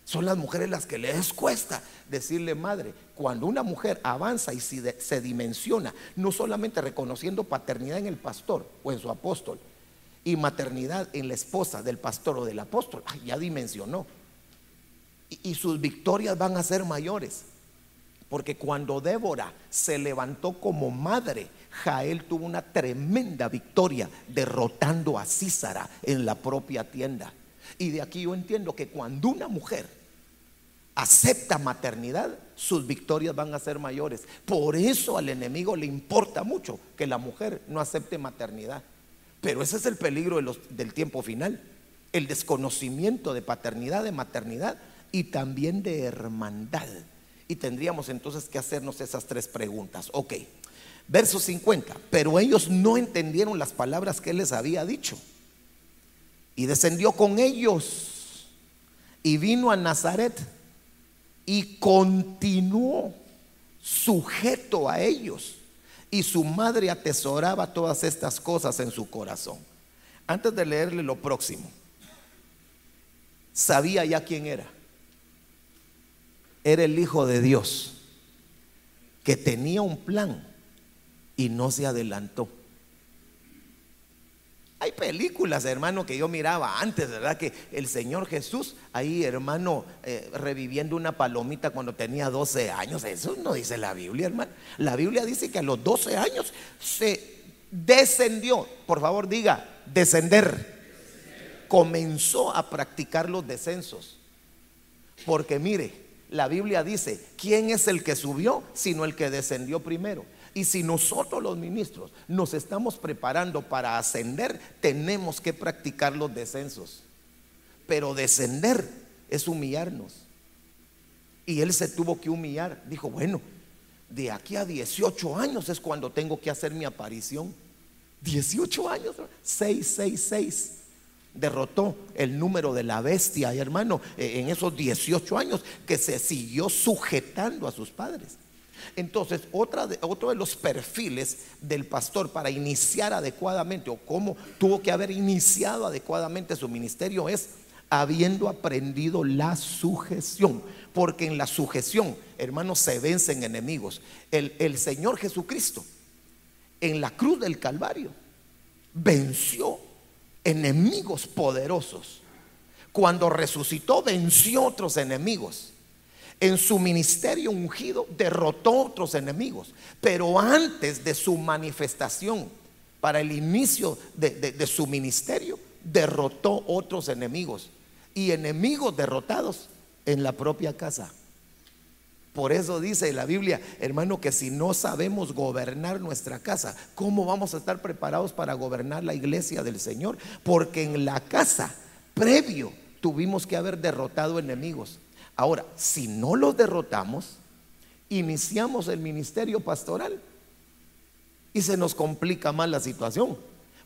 Son las mujeres las que les cuesta decirle madre. Cuando una mujer avanza y se, dimensiona, no solamente reconociendo paternidad en el pastor o en su apóstol, y maternidad en la esposa del pastor o del apóstol, ya dimensionó. y sus victorias van a ser mayores. Porque cuando Débora se levantó como madre, Jael tuvo una tremenda victoria derrotando a Císara en la propia tienda. Y de aquí yo entiendo que cuando una mujer acepta maternidad, sus victorias van a ser mayores. Por eso al enemigo le importa mucho que la mujer no acepte maternidad. Pero ese es el peligro del tiempo final. El desconocimiento de paternidad, de maternidad y también de hermandad. Y tendríamos entonces que hacernos esas tres preguntas. Ok, verso 50. Pero ellos no entendieron las palabras que él les había dicho y descendió con ellos y vino a Nazaret y continuó sujeto a ellos. Y su madre atesoraba todas estas cosas en su corazón. Antes de leerle lo próximo, sabía ya quién era. Era el Hijo de Dios, que tenía un plan y no se adelantó. Hay películas, hermano, que yo miraba antes, ¿verdad? Que el Señor Jesús, ahí, hermano, eh, reviviendo una palomita cuando tenía 12 años. Eso no dice la Biblia, hermano. La Biblia dice que a los 12 años se descendió. Por favor, diga, descender. Comenzó a practicar los descensos. Porque mire, la Biblia dice, ¿quién es el que subió? Sino el que descendió primero. Y si nosotros los ministros nos estamos preparando para ascender, tenemos que practicar los descensos. Pero descender es humillarnos. Y él se tuvo que humillar. Dijo, bueno, de aquí a 18 años es cuando tengo que hacer mi aparición. 18 años, 666 derrotó el número de la bestia, hermano, eh, en esos 18 años que se siguió sujetando a sus padres. Entonces, otra de, otro de los perfiles del pastor para iniciar adecuadamente o cómo tuvo que haber iniciado adecuadamente su ministerio es habiendo aprendido la sujeción. Porque en la sujeción, hermanos, se vencen enemigos. El, el Señor Jesucristo, en la cruz del Calvario, venció enemigos poderosos Cuando resucitó, venció otros enemigos. En su ministerio ungido, derrotó otros enemigos. Pero antes de su manifestación, para el inicio de, su ministerio, derrotó otros enemigos. Y enemigos derrotados en la propia casa. Por eso dice la Biblia, hermano, que si no sabemos gobernar nuestra casa, ¿cómo vamos a estar preparados para gobernar la iglesia del Señor? Porque en la casa, previo, tuvimos que haber derrotado enemigos. Ahora, si no los derrotamos, iniciamos el ministerio pastoral y se nos complica más la situación.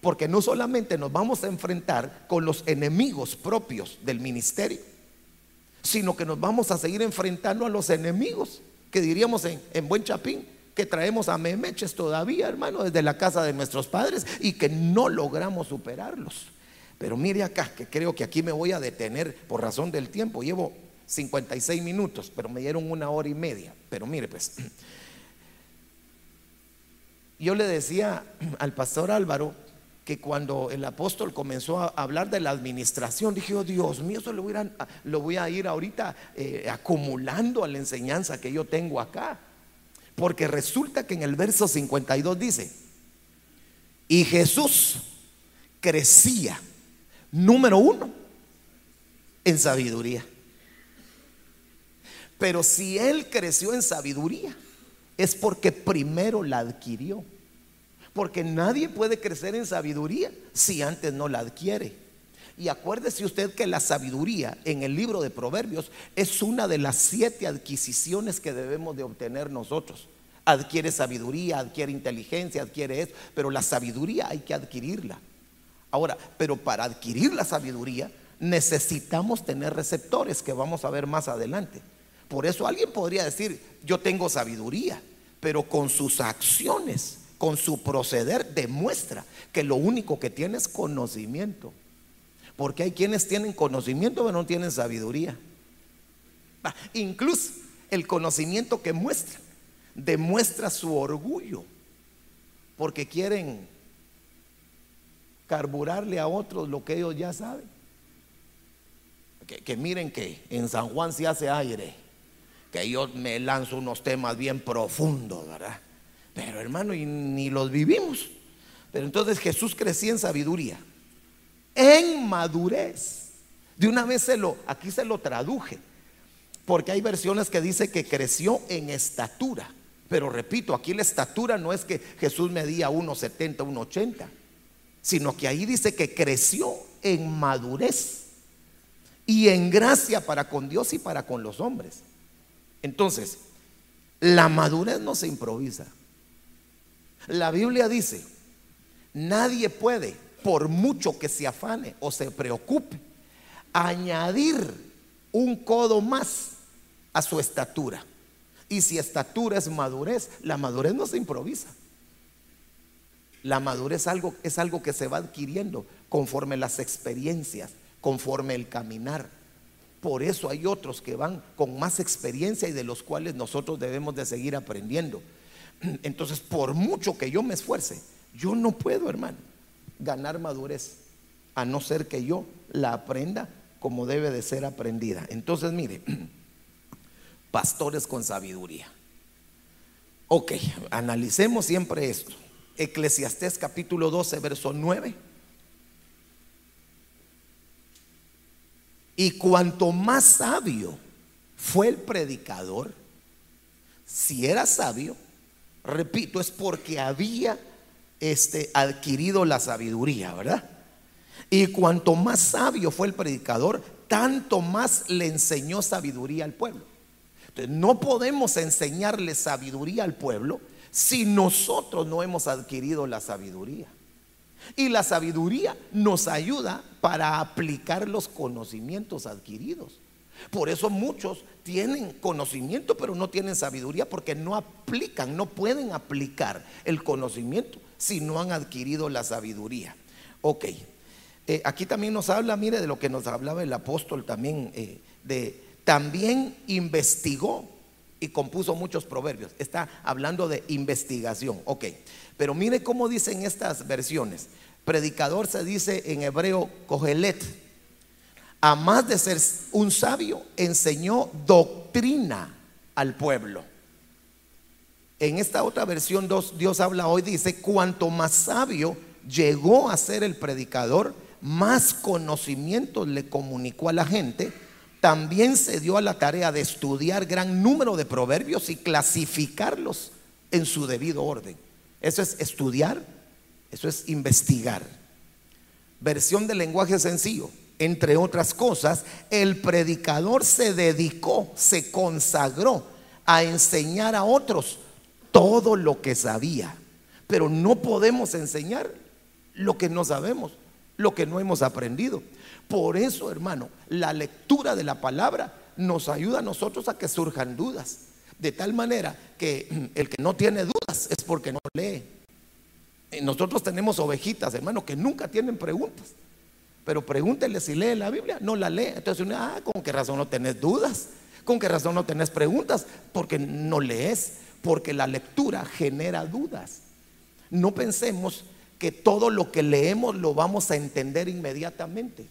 Porque no solamente nos vamos a enfrentar con los enemigos propios del ministerio, sino que nos vamos a seguir enfrentando a los enemigos, que diríamos en, buen chapín, que traemos a memeches todavía, hermano, desde la casa de nuestros padres y que no logramos superarlos. Pero mire acá, que creo que aquí me voy a detener por razón del tiempo. Llevo 56 minutos, pero me dieron una hora y media. Pero mire, pues, yo le decía al pastor Álvaro que cuando el apóstol comenzó a hablar de la administración, dije, oh, Dios mío, eso lo voy a, a ir ahorita eh, acumulando a la enseñanza que yo tengo acá. Porque resulta que en el verso 52 dice, y Jesús crecía, número uno, en sabiduría. Pero si Él creció en sabiduría, es porque primero la adquirió. Porque nadie puede crecer en sabiduría si antes no la adquiere. Y acuérdese usted que la sabiduría en el libro de Proverbios es una de las siete adquisiciones que debemos de obtener nosotros. Adquiere sabiduría, adquiere inteligencia, adquiere eso, pero la sabiduría hay que adquirirla. Ahora, pero para adquirir la sabiduría necesitamos tener receptores que vamos a ver más adelante. Por eso alguien podría decir, yo tengo sabiduría, pero con sus acciones con su proceder demuestra que lo único que tiene es conocimiento. Porque hay quienes tienen conocimiento pero no tienen sabiduría. incluso el conocimiento que muestra demuestra su orgullo. Porque quieren carburarle a otros lo que ellos ya saben. Que, que miren que en San Juan se hace aire. Que yo me lanzo unos temas bien profundos, ¿verdad? Pero hermano, y ni los vivimos. Pero entonces Jesús crecía en sabiduría, en madurez. De una vez se lo, aquí se lo traduje, porque hay versiones que dice que creció en estatura. Pero repito, aquí la estatura no es que Jesús medía 1,70, 1,80, sino que ahí dice que creció en madurez y en gracia para con Dios y para con los hombres. Entonces, la madurez no se improvisa. La Biblia dice, nadie puede, por mucho que se afane o se preocupe, añadir un codo más a su estatura. Y si estatura es madurez, la madurez no se improvisa. La madurez es algo, es algo que se va adquiriendo conforme las experiencias, conforme el caminar. Por eso hay otros que van con más experiencia y de los cuales nosotros debemos de seguir aprendiendo. Entonces, por mucho que yo me esfuerce, yo no puedo, hermano, ganar madurez, a no ser que yo la aprenda como debe de ser aprendida. Entonces, mire, pastores con sabiduría. Ok, analicemos siempre esto. Eclesiastés capítulo 12, verso 9. Y cuanto más sabio fue el predicador, si era sabio, repito, es porque había este, adquirido la sabiduría, ¿verdad? Y cuanto más sabio fue el predicador, tanto más le enseñó sabiduría al pueblo. Entonces, no podemos enseñarle sabiduría al pueblo si nosotros no hemos adquirido la sabiduría. Y la sabiduría nos ayuda para aplicar los conocimientos adquiridos. Por eso muchos tienen conocimiento, pero no tienen sabiduría porque no aplican, no pueden aplicar el conocimiento si no han adquirido la sabiduría. Ok, eh, aquí también nos habla, mire, de lo que nos hablaba el apóstol también, eh, de también investigó y compuso muchos proverbios. Está hablando de investigación, ok. Pero mire cómo dicen estas versiones. Predicador se dice en hebreo cogelet a más de ser un sabio, enseñó doctrina al pueblo. En esta otra versión Dios, habla hoy, dice, cuanto más sabio llegó a ser el predicador, más conocimiento le comunicó a la gente, también se dio a la tarea de estudiar gran número de proverbios y clasificarlos en su debido orden. Eso es estudiar, eso es investigar. Versión de lenguaje sencillo. Entre otras cosas, el predicador se dedicó, se consagró a enseñar a otros todo lo que sabía. Pero no podemos enseñar lo que no sabemos, lo que no hemos aprendido. Por eso, hermano, la lectura de la palabra nos ayuda a nosotros a que surjan dudas. De tal manera que el que no tiene dudas es porque no lee. nosotros tenemos ovejitas, hermano, que nunca tienen preguntas. Pero pregúntele si lee la Biblia, no la lee. Entonces ah, ¿con qué razón no tenés dudas? ¿Con qué razón no tenés preguntas? Porque no lees porque la lectura genera dudas. No pensemos que todo lo que leemos lo vamos a entender inmediatamente.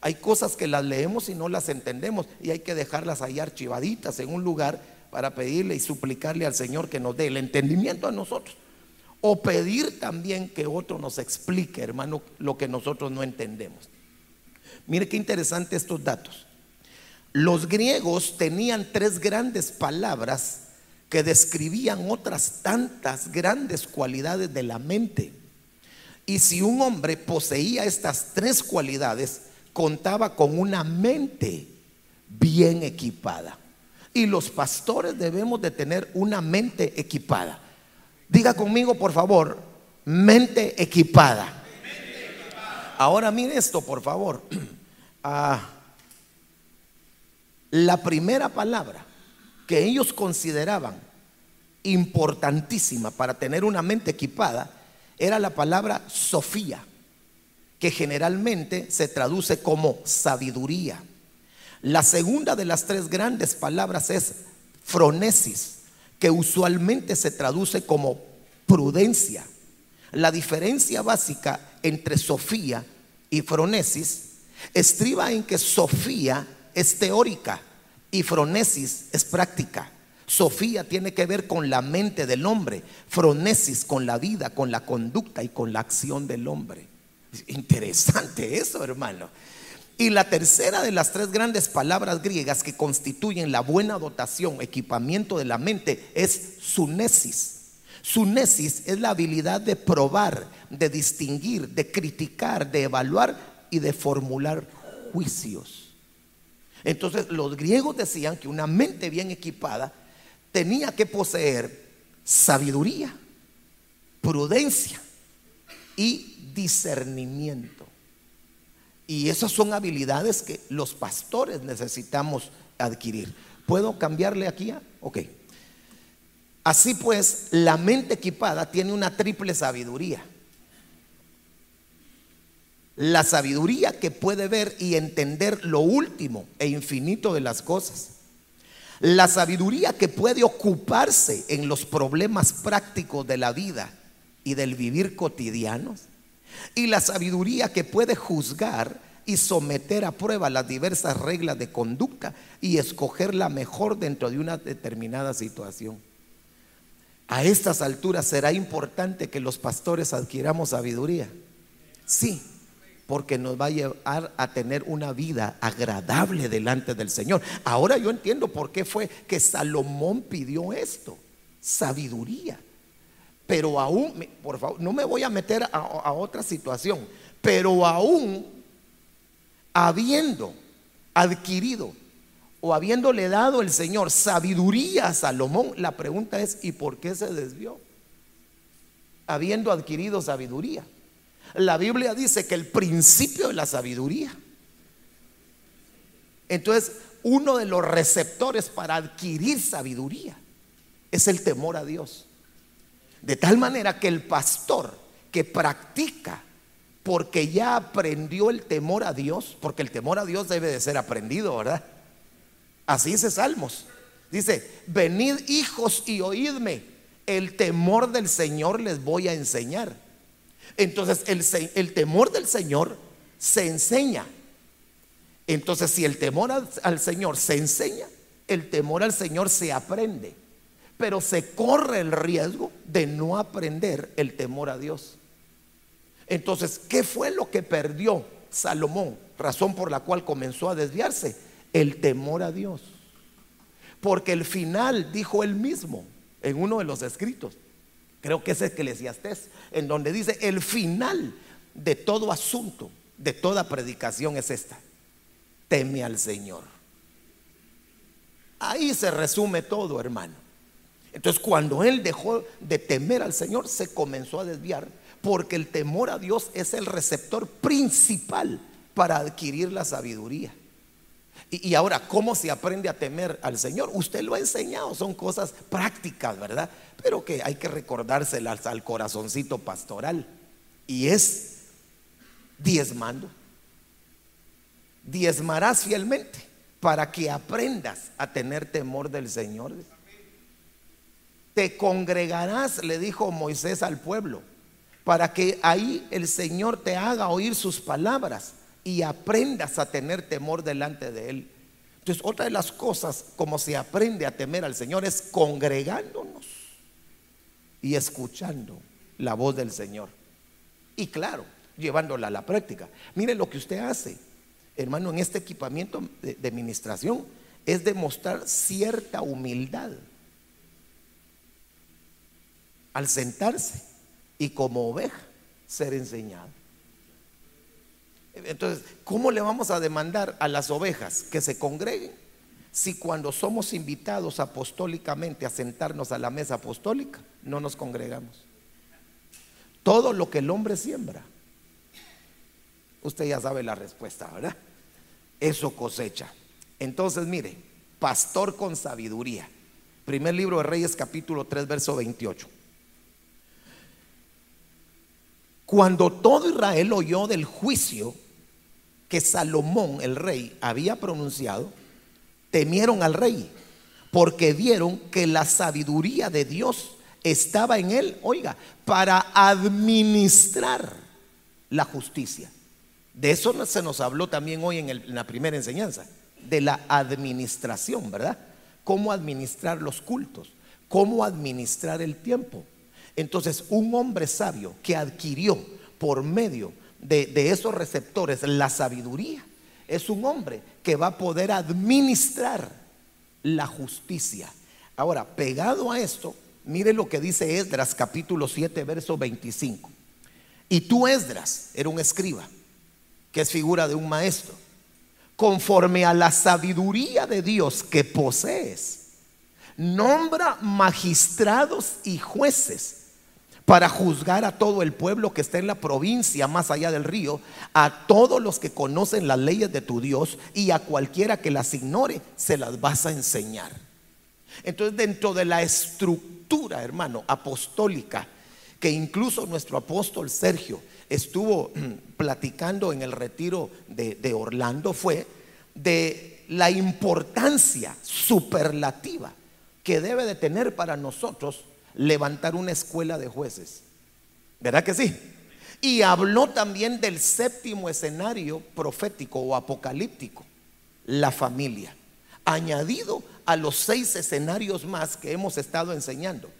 Hay cosas que las leemos y no las entendemos y hay que dejarlas ahí archivaditas en un lugar para pedirle y suplicarle al Señor que nos dé el entendimiento a nosotros. O pedir también que otro nos explique, hermano, lo que nosotros no entendemos. Mire qué interesante estos datos. Los griegos tenían tres grandes palabras que describían otras tantas grandes cualidades de la mente. Y si un hombre poseía estas tres cualidades, contaba con una mente bien equipada. Y los pastores debemos de tener una mente equipada. Diga conmigo, por favor, mente equipada. Ahora mire esto, por favor. Ah, la primera palabra que ellos consideraban importantísima para tener una mente equipada era la palabra Sofía, que generalmente se traduce como sabiduría. La segunda de las tres grandes palabras es fronesis, que usualmente se traduce como prudencia. La diferencia básica entre Sofía y fronesis estriba en que Sofía es teórica y fronesis es práctica. Sofía tiene que ver con la mente del hombre, fronesis con la vida, con la conducta y con la acción del hombre. Interesante eso, hermano. Y la tercera de las tres grandes palabras griegas que constituyen la buena dotación, equipamiento de la mente, es sunesis. Sunesis es la habilidad de probar, de distinguir, de criticar, de evaluar y de formular juicios. Entonces los griegos decían que una mente bien equipada tenía que poseer sabiduría, prudencia y discernimiento. Y esas son habilidades que los pastores necesitamos adquirir. ¿Puedo cambiarle aquí? Ok. Así pues, la mente equipada tiene una triple sabiduría. La sabiduría que puede ver y entender lo último e infinito de las cosas. La sabiduría que puede ocuparse en los problemas prácticos de la vida y del vivir cotidianos. Y la sabiduría que puede juzgar y someter a prueba las diversas reglas de conducta y escoger la mejor dentro de una determinada situación. A estas alturas será importante que los pastores adquiramos sabiduría. Sí, porque nos va a llevar a tener una vida agradable delante del Señor. Ahora yo entiendo por qué fue que Salomón pidió esto, sabiduría. Pero aún, por favor, no me voy a meter a, a otra situación, pero aún habiendo adquirido o habiéndole dado el Señor sabiduría a Salomón, la pregunta es, ¿y por qué se desvió? Habiendo adquirido sabiduría. La Biblia dice que el principio de la sabiduría. Entonces, uno de los receptores para adquirir sabiduría es el temor a Dios. De tal manera que el pastor que practica porque ya aprendió el temor a Dios, porque el temor a Dios debe de ser aprendido, ¿verdad? Así dice Salmos. Dice, venid hijos y oídme, el temor del Señor les voy a enseñar. Entonces el, temor del Señor se enseña. Entonces, si el temor al, al Señor se enseña, el temor al Señor se aprende, pero se corre el riesgo de no aprender el temor a Dios. Entonces, ¿qué fue lo que perdió Salomón? Razón por la cual comenzó a desviarse. El temor a Dios. Porque el final, dijo él mismo en uno de los escritos, creo que es Eclesiastés, en donde dice, el final de todo asunto, de toda predicación es esta. Teme al Señor. Ahí se resume todo, hermano. Entonces, cuando él dejó de temer al Señor, se comenzó a desviar porque el temor a Dios es el receptor principal para adquirir la sabiduría. Y, ahora, ¿cómo se aprende a temer al Señor? Usted lo ha enseñado, son cosas prácticas, ¿verdad? Pero que hay que recordárselas al corazoncito pastoral. Y es diezmando. Diezmarás fielmente para que aprendas a tener temor del Señor. Te congregarás, le dijo Moisés al pueblo para que ahí el Señor te haga oír sus palabras y aprendas a tener temor delante de Él. Entonces, otra de las cosas como se aprende a temer al Señor es congregándonos y escuchando la voz del Señor. Y claro, llevándola a la práctica. Mire lo que usted hace, hermano, en este equipamiento de, de administración, es demostrar cierta humildad al sentarse y como oveja ser enseñado. Entonces, ¿cómo le vamos a demandar a las ovejas que se congreguen si cuando somos invitados apostólicamente a sentarnos a la mesa apostólica no nos congregamos? Todo lo que el hombre siembra, usted ya sabe la respuesta, ¿verdad? Eso cosecha. Entonces, mire, pastor con sabiduría. Primer libro de Reyes capítulo 3, verso 28. Cuando todo Israel oyó del juicio que Salomón, el rey, había pronunciado, temieron al rey, porque vieron que la sabiduría de Dios estaba en él, oiga, para administrar la justicia. De eso se nos habló también hoy en, la primera enseñanza, de la administración, ¿verdad? Cómo administrar los cultos, cómo administrar el tiempo, entonces, un hombre sabio que adquirió por medio de, esos receptores la sabiduría, es un hombre que va a poder administrar la justicia. Ahora, pegado a esto, mire lo que dice Esdras capítulo 7, verso 25. Y tú, Esdras, era un escriba, que es figura de un maestro, conforme a la sabiduría de Dios que posees, nombra magistrados y jueces para juzgar a todo el pueblo que está en la provincia más allá del río, a todos los que conocen las leyes de tu Dios y a cualquiera que las ignore, se las vas a enseñar. Entonces, dentro de la estructura, hermano, apostólica, que incluso nuestro apóstol Sergio estuvo platicando en el retiro de, de Orlando, fue de la importancia superlativa que debe de tener para nosotros levantar una escuela de jueces. ¿Verdad que sí? Y habló también del séptimo escenario profético o apocalíptico, la familia, añadido a los seis escenarios más que hemos estado enseñando,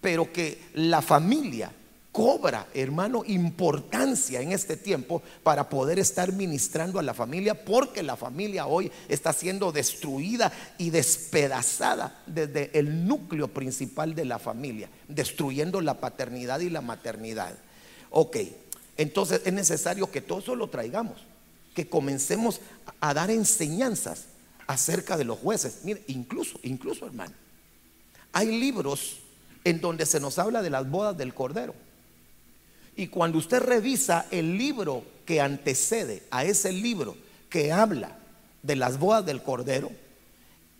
pero que la familia cobra, hermano, importancia en este tiempo para poder estar ministrando a la familia, porque la familia hoy está siendo destruida y despedazada desde el núcleo principal de la familia, destruyendo la paternidad y la maternidad. Ok, entonces es necesario que todo eso lo traigamos, que comencemos a dar enseñanzas acerca de los jueces. Mire, incluso, incluso hermano, hay libros en donde se nos habla de las bodas del Cordero. Y cuando usted revisa el libro que antecede a ese libro que habla de las bodas del Cordero,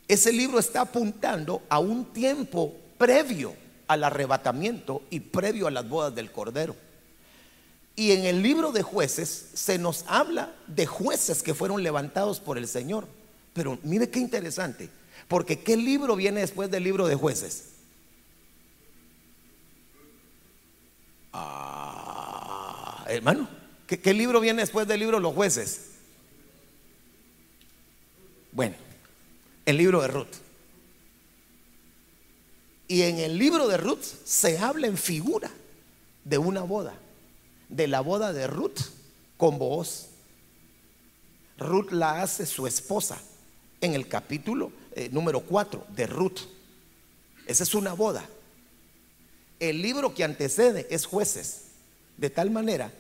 ese libro está apuntando a un tiempo previo al arrebatamiento y previo a las bodas del Cordero. Y en el libro de jueces se nos habla de jueces que fueron levantados por el Señor. Pero mire qué interesante, porque ¿qué libro viene después del libro de jueces? Hermano, ¿qué, libro viene después del libro los jueces? Bueno, el libro de Ruth. Y en el libro de Ruth se habla en figura de una boda, de la boda de Ruth con Booz. Ruth la hace su esposa en el capítulo eh, número 4 de Ruth. Esa es una boda. El libro que antecede es jueces, de tal manera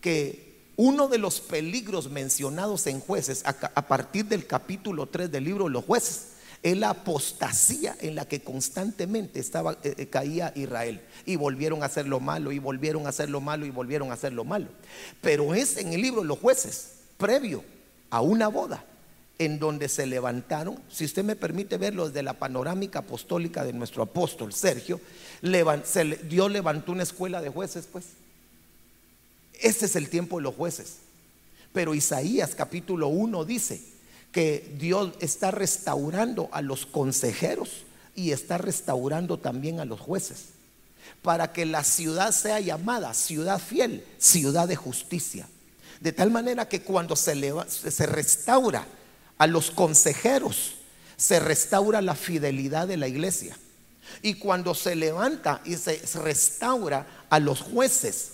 que uno de los peligros mencionados en jueces a, partir del capítulo 3 del libro los jueces es la apostasía en la que constantemente estaba, eh, eh, caía Israel. Y volvieron a hacer lo malo, y volvieron a hacer lo malo, y volvieron a hacer lo malo. Pero es en el libro los jueces, previo a una boda, en donde se levantaron, si usted me permite verlo desde la panorámica apostólica de nuestro apóstol Sergio, Dios levantó una escuela de jueces, pues. Ese es el tiempo de los jueces. Pero Isaías capítulo 1 dice que Dios está restaurando a los consejeros y está restaurando también a los jueces para que la ciudad sea llamada ciudad fiel, ciudad de justicia. De tal manera que cuando se, se restaura a los consejeros, se restaura la fidelidad de la iglesia. Y cuando se levanta y se restaura a los jueces,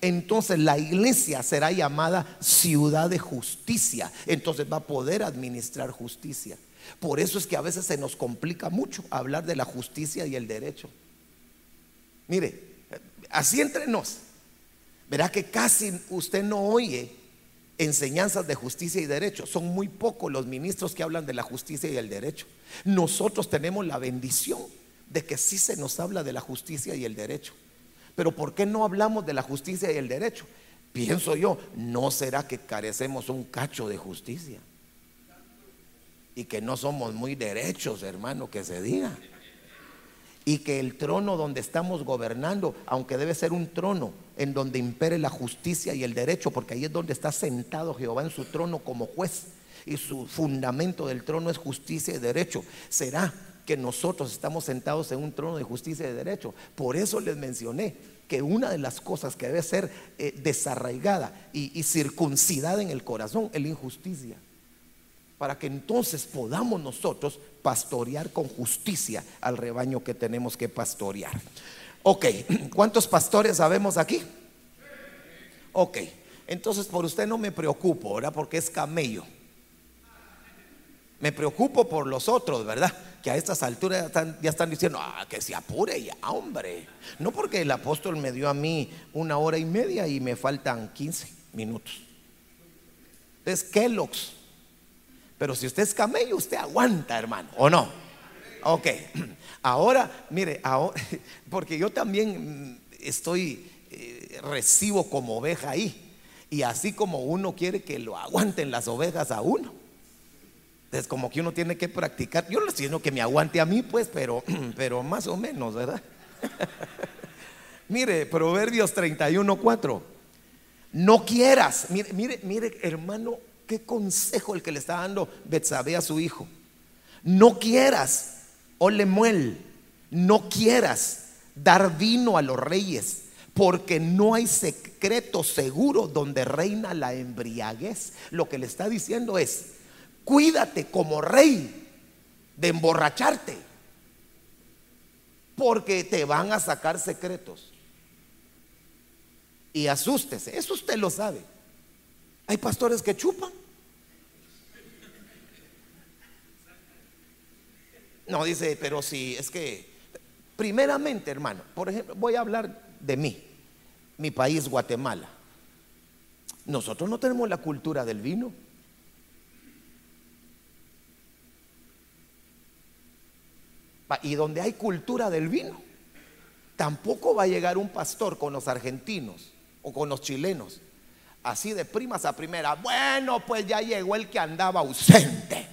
entonces la iglesia será llamada ciudad de justicia. Entonces va a poder administrar justicia. Por eso es que a veces se nos complica mucho hablar de la justicia y el derecho. Mire, así entre nos, verá que casi usted no oye enseñanzas de justicia y derecho. Son muy pocos los ministros que hablan de la justicia y el derecho. Nosotros tenemos la bendición de que sí se nos habla de la justicia y el derecho. Pero ¿por qué no hablamos de la justicia y el derecho? Pienso yo, ¿no será que carecemos un cacho de justicia? Y que no somos muy derechos, hermano, que se diga. Y que el trono donde estamos gobernando, aunque debe ser un trono en donde impere la justicia y el derecho, porque ahí es donde está sentado Jehová en su trono como juez, y su fundamento del trono es justicia y derecho, será que nosotros estamos sentados en un trono de justicia y de derecho. Por eso les mencioné que una de las cosas que debe ser eh, desarraigada y, circuncidada en el corazón es la injusticia. Para que entonces podamos nosotros pastorear con justicia al rebaño que tenemos que pastorear. Ok, ¿cuántos pastores sabemos aquí? Ok, entonces por usted no me preocupo, ¿verdad? Porque es camello. Me preocupo por los otros, ¿verdad? Que a estas alturas ya están, diciendo, ah, que se apure ya, hombre. No porque el apóstol me dio a mí una hora y media y me faltan 15 minutos. Es Kellogg's. Pero si usted es camello, usted aguanta, hermano, ¿o no? Ok. Ahora, mire, porque yo también estoy, eh, recibo como oveja ahí. Y así como uno quiere que lo aguanten las ovejas a uno es como que uno tiene que practicar. Yo no estoy que me aguante a mí, pues, pero, pero más o menos, ¿verdad? mire, Proverbios 31, 4. No quieras. Mire, mire, mire, hermano, qué consejo el que le está dando Betsabé a su hijo. No quieras, ole muel, no quieras dar vino a los reyes, porque no hay secreto seguro donde reina la embriaguez. Lo que le está diciendo es, cuídate como rey de emborracharte, porque te van a sacar secretos. Y asústese, eso usted lo sabe. Hay pastores que chupan. No, dice, pero si es que, primeramente, hermano, por ejemplo, voy a hablar de mí, mi país, Guatemala. Nosotros no tenemos la cultura del vino. Y donde hay cultura del vino, tampoco va a llegar un pastor con los argentinos o con los chilenos, así de primas a primera. Bueno, pues ya llegó el que andaba ausente.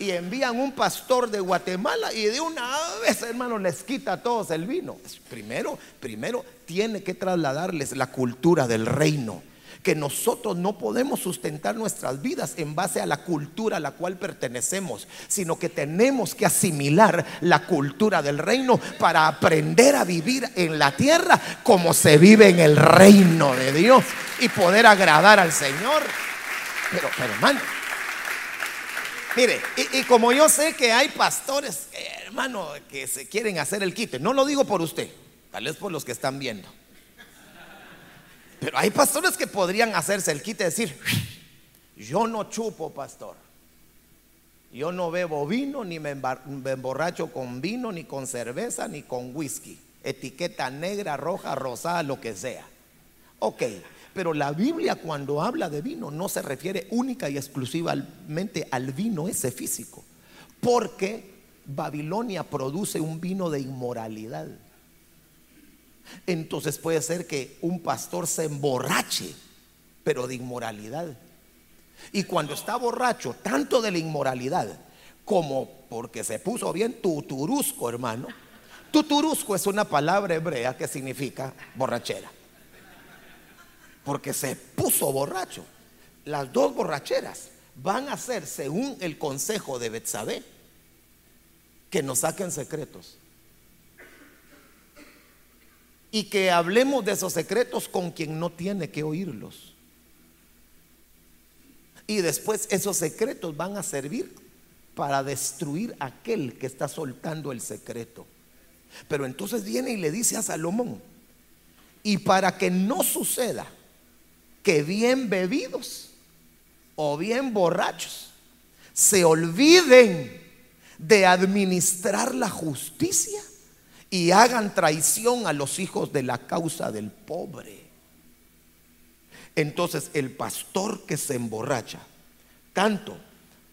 Y envían un pastor de Guatemala y de una vez, hermano, les quita a todos el vino. Primero, primero tiene que trasladarles la cultura del reino que nosotros no podemos sustentar nuestras vidas en base a la cultura a la cual pertenecemos, sino que tenemos que asimilar la cultura del reino para aprender a vivir en la tierra como se vive en el reino de Dios y poder agradar al Señor. Pero, hermano, Mire, y, como yo sé que hay pastores, hermano, que se quieren hacer el quite, no lo digo por usted, tal vez por los que están viendo. Pero hay pastores que podrían hacerse el quite y decir, yo no chupo, pastor. Yo no bebo vino, ni me emborracho con vino, ni con cerveza, ni con whisky. Etiqueta negra, roja, rosada, lo que sea. Ok, pero la Biblia cuando habla de vino no se refiere única y exclusivamente al vino ese físico, porque Babilonia produce un vino de inmoralidad. Entonces puede ser que un pastor se emborrache, pero de inmoralidad. Y cuando está borracho, tanto de la inmoralidad como porque se puso bien tuturusco, hermano. Tuturusco es una palabra hebrea que significa borrachera porque se puso borracho. Las dos borracheras van a ser, según el consejo de Betsabé, que nos saquen secretos. Y que hablemos de esos secretos con quien no tiene que oírlos. Y después esos secretos van a servir para destruir a aquel que está soltando el secreto. Pero entonces viene y le dice a Salomón, y para que no suceda que bien bebidos o bien borrachos se olviden de administrar la justicia y hagan traición a los hijos de la causa del pobre. Entonces el pastor que se emborracha, tanto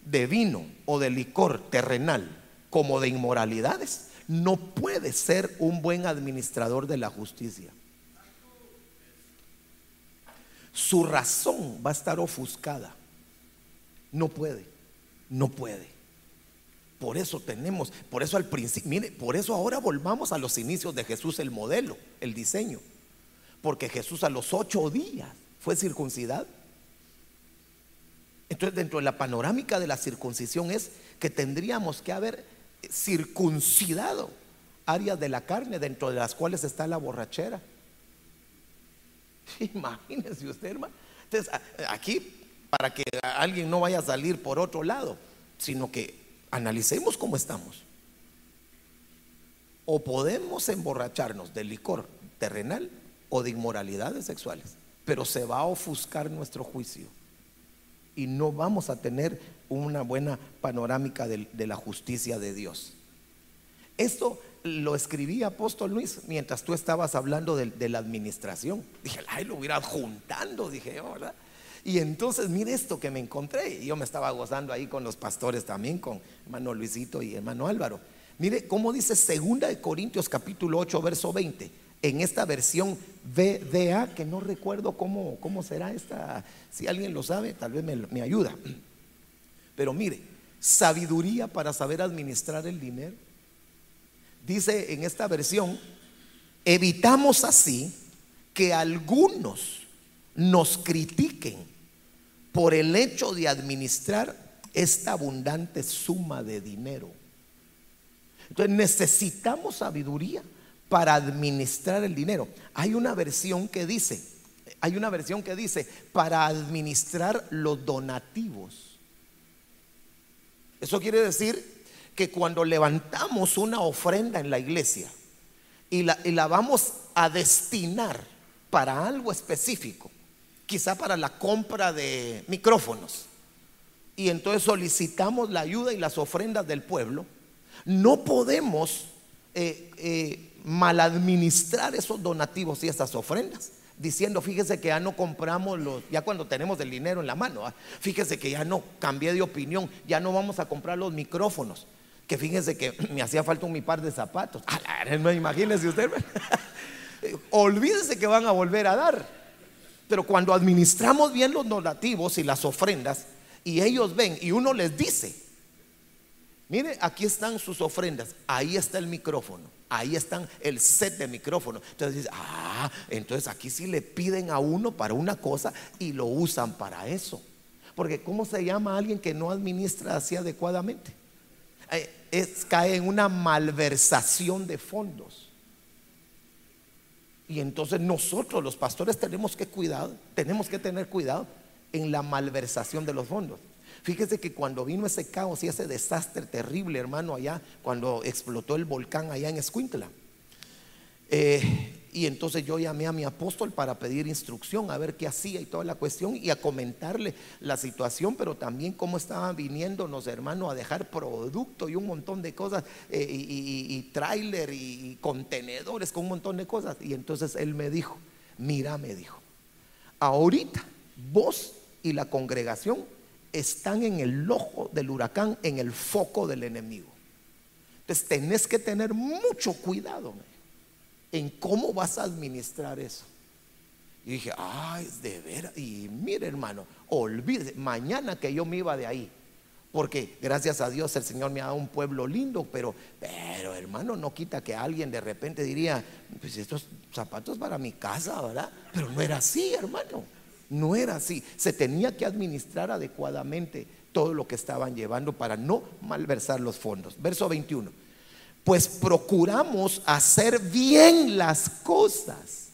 de vino o de licor terrenal como de inmoralidades, no puede ser un buen administrador de la justicia su razón va a estar ofuscada. No puede, no puede. Por eso tenemos, por eso al principio, mire, por eso ahora volvamos a los inicios de Jesús, el modelo, el diseño. Porque Jesús a los ocho días fue circuncidado. Entonces, dentro de la panorámica de la circuncisión es que tendríamos que haber circuncidado áreas de la carne dentro de las cuales está la borrachera Imagínense usted, hermano. Entonces, aquí, para que alguien no vaya a salir por otro lado, sino que analicemos cómo estamos. O podemos emborracharnos de licor terrenal o de inmoralidades sexuales, pero se va a ofuscar nuestro juicio y no vamos a tener una buena panorámica de, la justicia de Dios. Esto lo escribí apóstol Luis mientras tú estabas hablando de, la administración. Dije, ay, lo hubiera juntando, dije yo, ¿verdad? Y entonces mire esto que me encontré. Y yo me estaba gozando ahí con los pastores también, con hermano Luisito y hermano Álvaro. Mire cómo dice segunda Corintios capítulo 8, verso 20. En esta versión VDA, que no recuerdo cómo, cómo será esta, si alguien lo sabe, tal vez me, me ayuda. Pero mire, sabiduría para saber administrar el dinero dice en esta versión, evitamos así que algunos nos critiquen por el hecho de administrar esta abundante suma de dinero. Entonces necesitamos sabiduría para administrar el dinero. Hay una versión que dice, hay una versión que dice, para administrar los donativos. Eso quiere decir que cuando levantamos una ofrenda en la iglesia y la, la vamos a destinar para algo específico, quizá para la compra de micrófonos, y entonces solicitamos la ayuda y las ofrendas del pueblo, no podemos eh, eh, maladministrar esos donativos y esas ofrendas diciendo, fíjese que ya no compramos los, ya cuando tenemos el dinero en la mano, ¿ah? fíjese que ya no cambié de opinión, ya no vamos a comprar los micrófonos, que fíjense que me hacía falta un mi par de zapatos. Imagínense usted. Olvídense que van a volver a dar. Pero cuando administramos bien los donativos y las ofrendas, y ellos ven y uno les dice, mire, aquí están sus ofrendas, ahí está el micrófono, ahí están el set de micrófono. Entonces dice, ah, entonces aquí sí le piden a uno para una cosa y lo usan para eso. Porque ¿cómo se llama a alguien que no administra así adecuadamente? Eh, es, cae en una malversación de fondos. Y entonces nosotros los pastores tenemos que cuidar, tenemos que tener cuidado en la malversación de los fondos. Fíjese que cuando vino ese caos y ese desastre terrible, hermano, allá, cuando explotó el volcán allá en Escuintla, eh, y entonces yo llamé a mi apóstol para pedir instrucción, a ver qué hacía y toda la cuestión y a comentarle la situación, pero también cómo estaban viniéndonos, hermano, a dejar producto y un montón de cosas, eh, y, y, tráiler y contenedores con un montón de cosas. Y entonces él me dijo, mira, me dijo, ahorita vos y la congregación están en el ojo del huracán, en el foco del enemigo. Entonces tenés que tener mucho cuidado en cómo vas a administrar eso. Y dije, ay, de veras. Y mire, hermano, olvídese, mañana que yo me iba de ahí. Porque gracias a Dios el Señor me ha dado un pueblo lindo, pero, pero hermano, no quita que alguien de repente diría, pues estos zapatos para mi casa, ¿verdad? Pero no era así, hermano. No era así. Se tenía que administrar adecuadamente todo lo que estaban llevando para no malversar los fondos. Verso 21 pues procuramos hacer bien las cosas,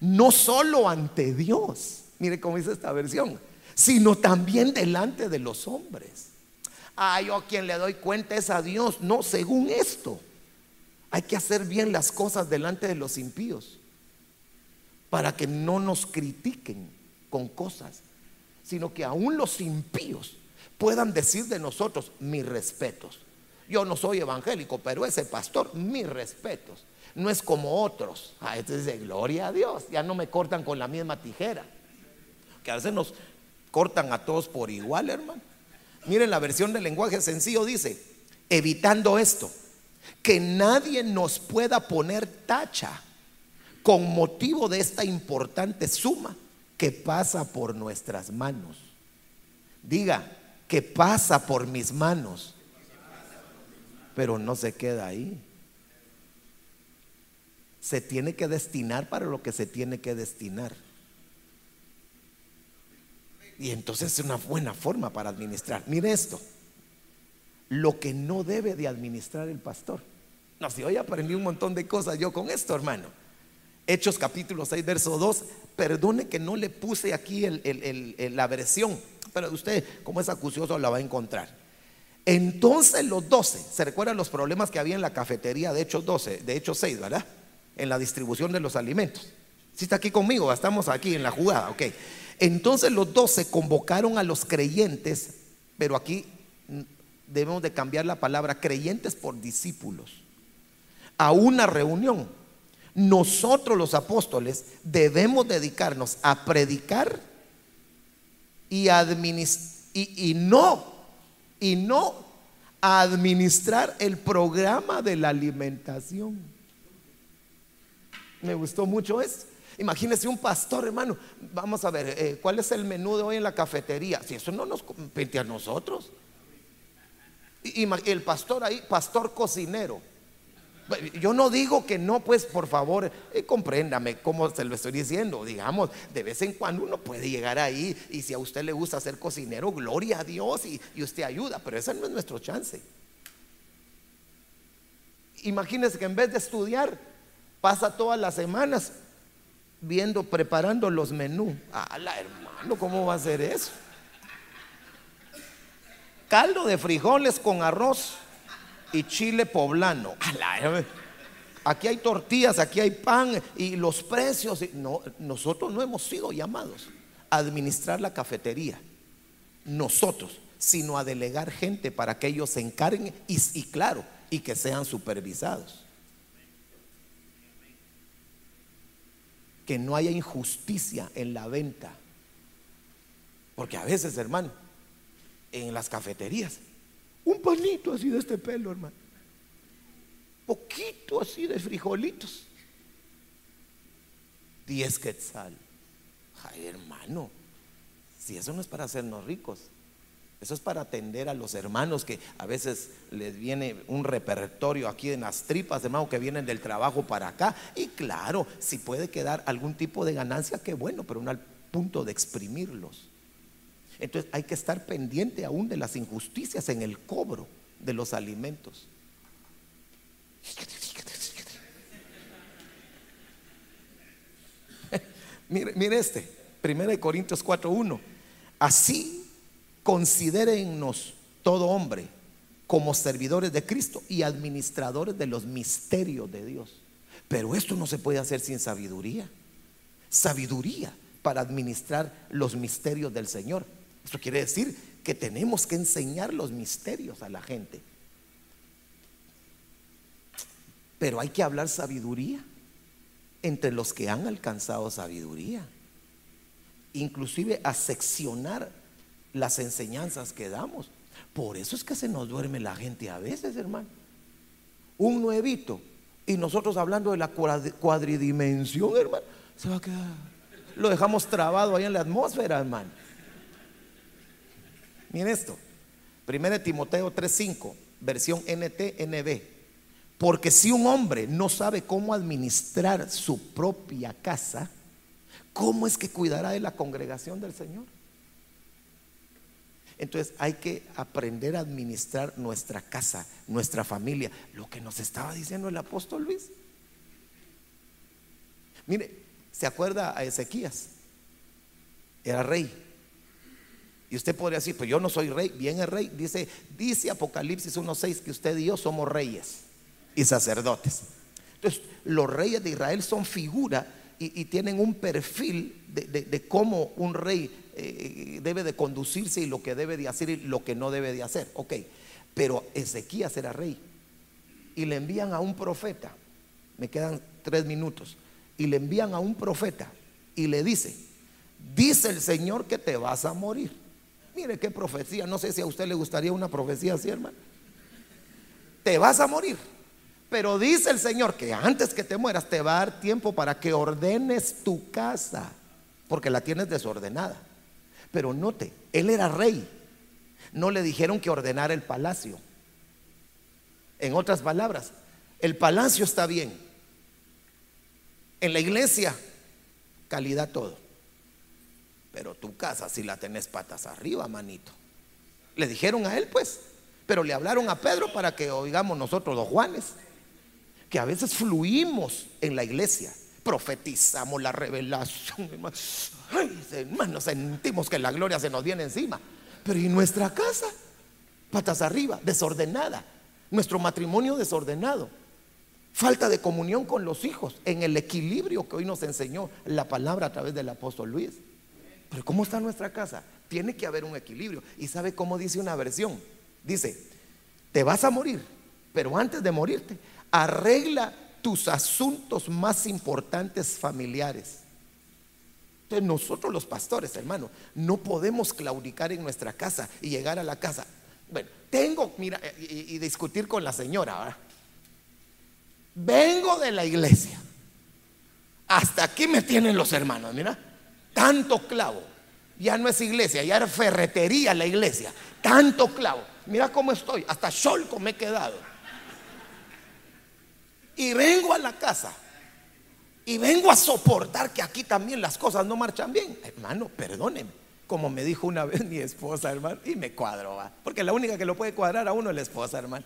no solo ante Dios, mire cómo dice esta versión, sino también delante de los hombres. Ah, yo a quien le doy cuenta es a Dios, no, según esto, hay que hacer bien las cosas delante de los impíos, para que no nos critiquen con cosas, sino que aún los impíos puedan decir de nosotros mis respetos. Yo no soy evangélico, pero ese pastor, mis respetos. No es como otros. Ah, este dice, gloria a Dios. Ya no me cortan con la misma tijera. Que a veces nos cortan a todos por igual, hermano. Miren la versión del lenguaje sencillo dice, evitando esto, que nadie nos pueda poner tacha con motivo de esta importante suma que pasa por nuestras manos. Diga, que pasa por mis manos pero no se queda ahí. Se tiene que destinar para lo que se tiene que destinar. Y entonces es una buena forma para administrar. Mire esto, lo que no debe de administrar el pastor. No, si hoy aprendí un montón de cosas yo con esto, hermano. Hechos capítulo 6, verso 2. Perdone que no le puse aquí la versión, pero usted, como es acucioso, la va a encontrar. Entonces los doce, ¿se recuerdan los problemas que había en la cafetería de Hechos 12, de Hechos 6, ¿verdad? En la distribución de los alimentos. Si está aquí conmigo, estamos aquí en la jugada, ok. Entonces los doce convocaron a los creyentes, pero aquí debemos de cambiar la palabra creyentes por discípulos, a una reunión. Nosotros los apóstoles debemos dedicarnos a predicar y, y, y no y no administrar el programa de la alimentación. Me gustó mucho eso. Imagínese un pastor, hermano. Vamos a ver, eh, ¿cuál es el menú de hoy en la cafetería? Si eso no nos compete a nosotros. Y, el pastor ahí, pastor cocinero. Yo no digo que no, pues por favor, eh, compréndame cómo se lo estoy diciendo. Digamos, de vez en cuando uno puede llegar ahí y si a usted le gusta ser cocinero, gloria a Dios y, usted ayuda, pero ese no es nuestro chance. Imagínese que en vez de estudiar, pasa todas las semanas viendo, preparando los menús. la hermano, ¿cómo va a ser eso? Caldo de frijoles con arroz y chile poblano. Aquí hay tortillas, aquí hay pan y los precios. No, nosotros no hemos sido llamados a administrar la cafetería. Nosotros, sino a delegar gente para que ellos se encarguen y, y claro, y que sean supervisados. Que no haya injusticia en la venta. Porque a veces, hermano, en las cafeterías un panito así de este pelo, hermano. Poquito así de frijolitos. Diez quetzal. Ay, hermano, si eso no es para hacernos ricos, eso es para atender a los hermanos que a veces les viene un repertorio aquí en las tripas, hermano, que vienen del trabajo para acá. Y claro, si puede quedar algún tipo de ganancia, qué bueno, pero no al punto de exprimirlos. Entonces hay que estar pendiente aún de las injusticias en el cobro de los alimentos. mire, mire este, 1 Corintios 4.1. Así considérennos todo hombre como servidores de Cristo y administradores de los misterios de Dios. Pero esto no se puede hacer sin sabiduría. Sabiduría para administrar los misterios del Señor. Esto quiere decir que tenemos que enseñar los misterios a la gente. Pero hay que hablar sabiduría entre los que han alcanzado sabiduría. Inclusive a seccionar las enseñanzas que damos. Por eso es que se nos duerme la gente a veces, hermano. Un nuevito y nosotros hablando de la cuadridimensión, hermano, se va a quedar. Lo dejamos trabado ahí en la atmósfera, hermano. Miren esto. 1 Timoteo 3:5, versión NTNB. Porque si un hombre no sabe cómo administrar su propia casa, ¿cómo es que cuidará de la congregación del Señor? Entonces hay que aprender a administrar nuestra casa, nuestra familia, lo que nos estaba diciendo el apóstol Luis. Mire, ¿se acuerda a Ezequías? Era rey. Y usted podría decir, pues yo no soy rey, bien es rey. Dice, dice Apocalipsis 1.6 que usted y yo somos reyes y sacerdotes. Entonces, los reyes de Israel son figura y, tienen un perfil de cómo un rey eh, debe de conducirse y lo que debe de hacer y lo que no debe de hacer. Ok, pero Ezequías era rey y le envían a un profeta, me quedan tres minutos, y le envían a un profeta y le dice, dice el Señor que te vas a morir. Mire qué profecía, no sé si a usted le gustaría una profecía así, hermano. Te vas a morir. Pero dice el Señor que antes que te mueras te va a dar tiempo para que ordenes tu casa, porque la tienes desordenada. Pero note, él era rey. No le dijeron que ordenara el palacio. En otras palabras, el palacio está bien. En la iglesia, calidad todo. Pero tu casa si la tenés patas arriba, manito. Le dijeron a él, pues. Pero le hablaron a Pedro para que oigamos nosotros los Juanes. Que a veces fluimos en la iglesia profetizamos la revelación, hermano. sentimos que la gloria se nos viene encima. Pero ¿y nuestra casa? Patas arriba, desordenada. Nuestro matrimonio desordenado. Falta de comunión con los hijos en el equilibrio que hoy nos enseñó la palabra a través del apóstol Luis. Pero ¿cómo está nuestra casa? Tiene que haber un equilibrio. ¿Y sabe cómo dice una versión? Dice, te vas a morir, pero antes de morirte, arregla tus asuntos más importantes familiares. Entonces nosotros los pastores, hermano, no podemos claudicar en nuestra casa y llegar a la casa. Bueno, tengo, mira, y, discutir con la señora. Vengo de la iglesia. Hasta aquí me tienen los hermanos, mira. Tanto clavo. Ya no es iglesia, ya era ferretería la iglesia. Tanto clavo. Mira cómo estoy. Hasta sholco me he quedado y vengo a la casa y vengo a soportar que aquí también las cosas no marchan bien. Hermano, perdóneme. Como me dijo una vez mi esposa, hermano, y me cuadro, ¿va? porque la única que lo puede cuadrar a uno es la esposa, hermano.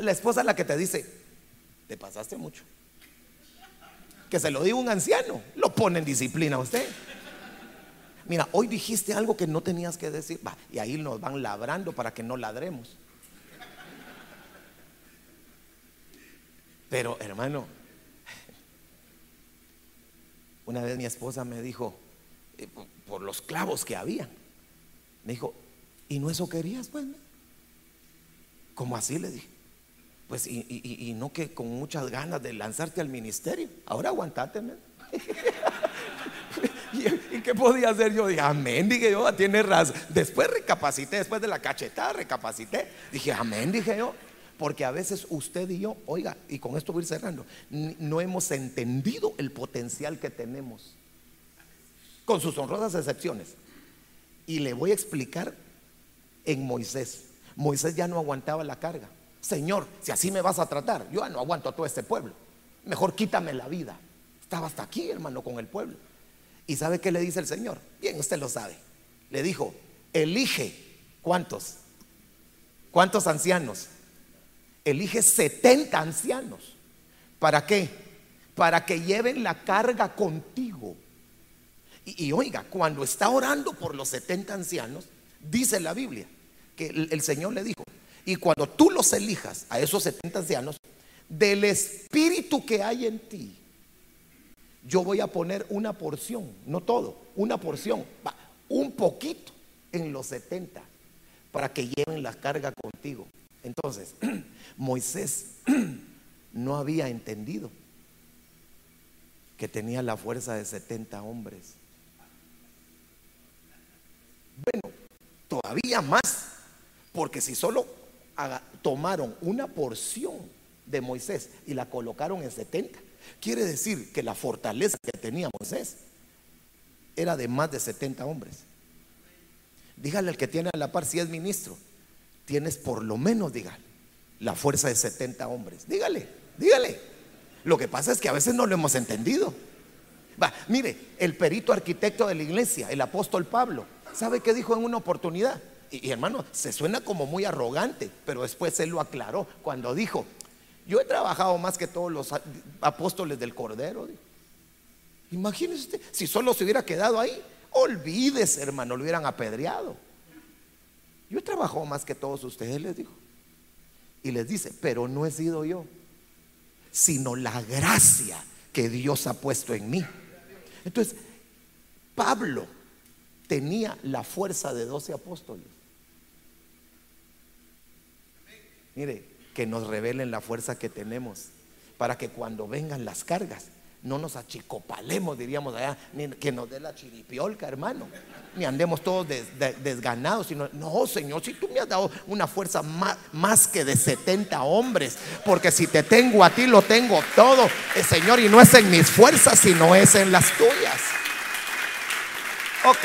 La esposa es la que te dice, te pasaste mucho. Que se lo diga un anciano, lo pone en disciplina a usted. Mira, hoy dijiste algo que no tenías que decir. Y ahí nos van labrando para que no ladremos. Pero hermano, una vez mi esposa me dijo, eh, por los clavos que había, me dijo, ¿y no eso querías? Pues, como así le dije. Pues, y, no que con muchas ganas de lanzarte al ministerio. Ahora aguantate, ¿Y, qué podía hacer yo? Dije, amén, dije yo, tiene razón. Después recapacité, después de la cachetada recapacité. Dije, amén, dije yo. Porque a veces usted y yo, oiga, y con esto voy cerrando, no hemos entendido el potencial que tenemos. Con sus honrosas excepciones. Y le voy a explicar en Moisés. Moisés ya no aguantaba la carga. Señor, si así me vas a tratar, yo ya no aguanto a todo este pueblo. Mejor quítame la vida. Estaba hasta aquí, hermano, con el pueblo. ¿Y sabe qué le dice el Señor? Bien, usted lo sabe. Le dijo, elige, ¿cuántos? ¿Cuántos ancianos? elige 70 ancianos. ¿Para qué? Para que lleven la carga contigo. Y, oiga, cuando está orando por los 70 ancianos, Dice la Biblia que el, Señor le dijo, y cuando tú los elijas a esos 70 ancianos, del espíritu que hay en ti, yo voy a poner una porción, no todo, una porción, un poquito en los 70 para que lleven la carga contigo. Entonces, Moisés no había entendido que tenía la fuerza de 70 hombres. Bueno, todavía más, porque si solo tomaron una porción de Moisés y la colocaron en 70, quiere decir que la fortaleza que tenía Moisés era de más de 70 hombres. Dígale al que tiene a la par si es ministro, tienes por lo menos, dígale, la fuerza de 70 hombres. Dígale, dígale. Lo que pasa es que a veces no lo hemos entendido. Va, mire, el perito arquitecto de la iglesia, el apóstol Pablo, ¿sabe qué dijo en una oportunidad? Y, hermano, se suena como muy arrogante, pero después él lo aclaró cuando dijo, yo he trabajado más que todos los apóstoles del Cordero. Imagínese usted, si solo se hubiera quedado ahí, olvídese, hermano, lo hubieran apedreado. Yo he trabajado más que todos ustedes, les dijo. Y les dice, pero no he sido yo, sino la gracia que Dios ha puesto en mí. Entonces, Pablo tenía la fuerza de doce apóstoles. Mire, que nos revelen la fuerza que tenemos para que cuando vengan las cargas no nos achicopalemos, diríamos allá, ni que nos dé la chiripiolca, hermano, ni andemos todos desganados, sino, no, Señor, si tú me has dado una fuerza más, que de 70 hombres, porque si te tengo a ti, lo tengo todo, Señor, y no es en mis fuerzas, sino es en las tuyas. Ok,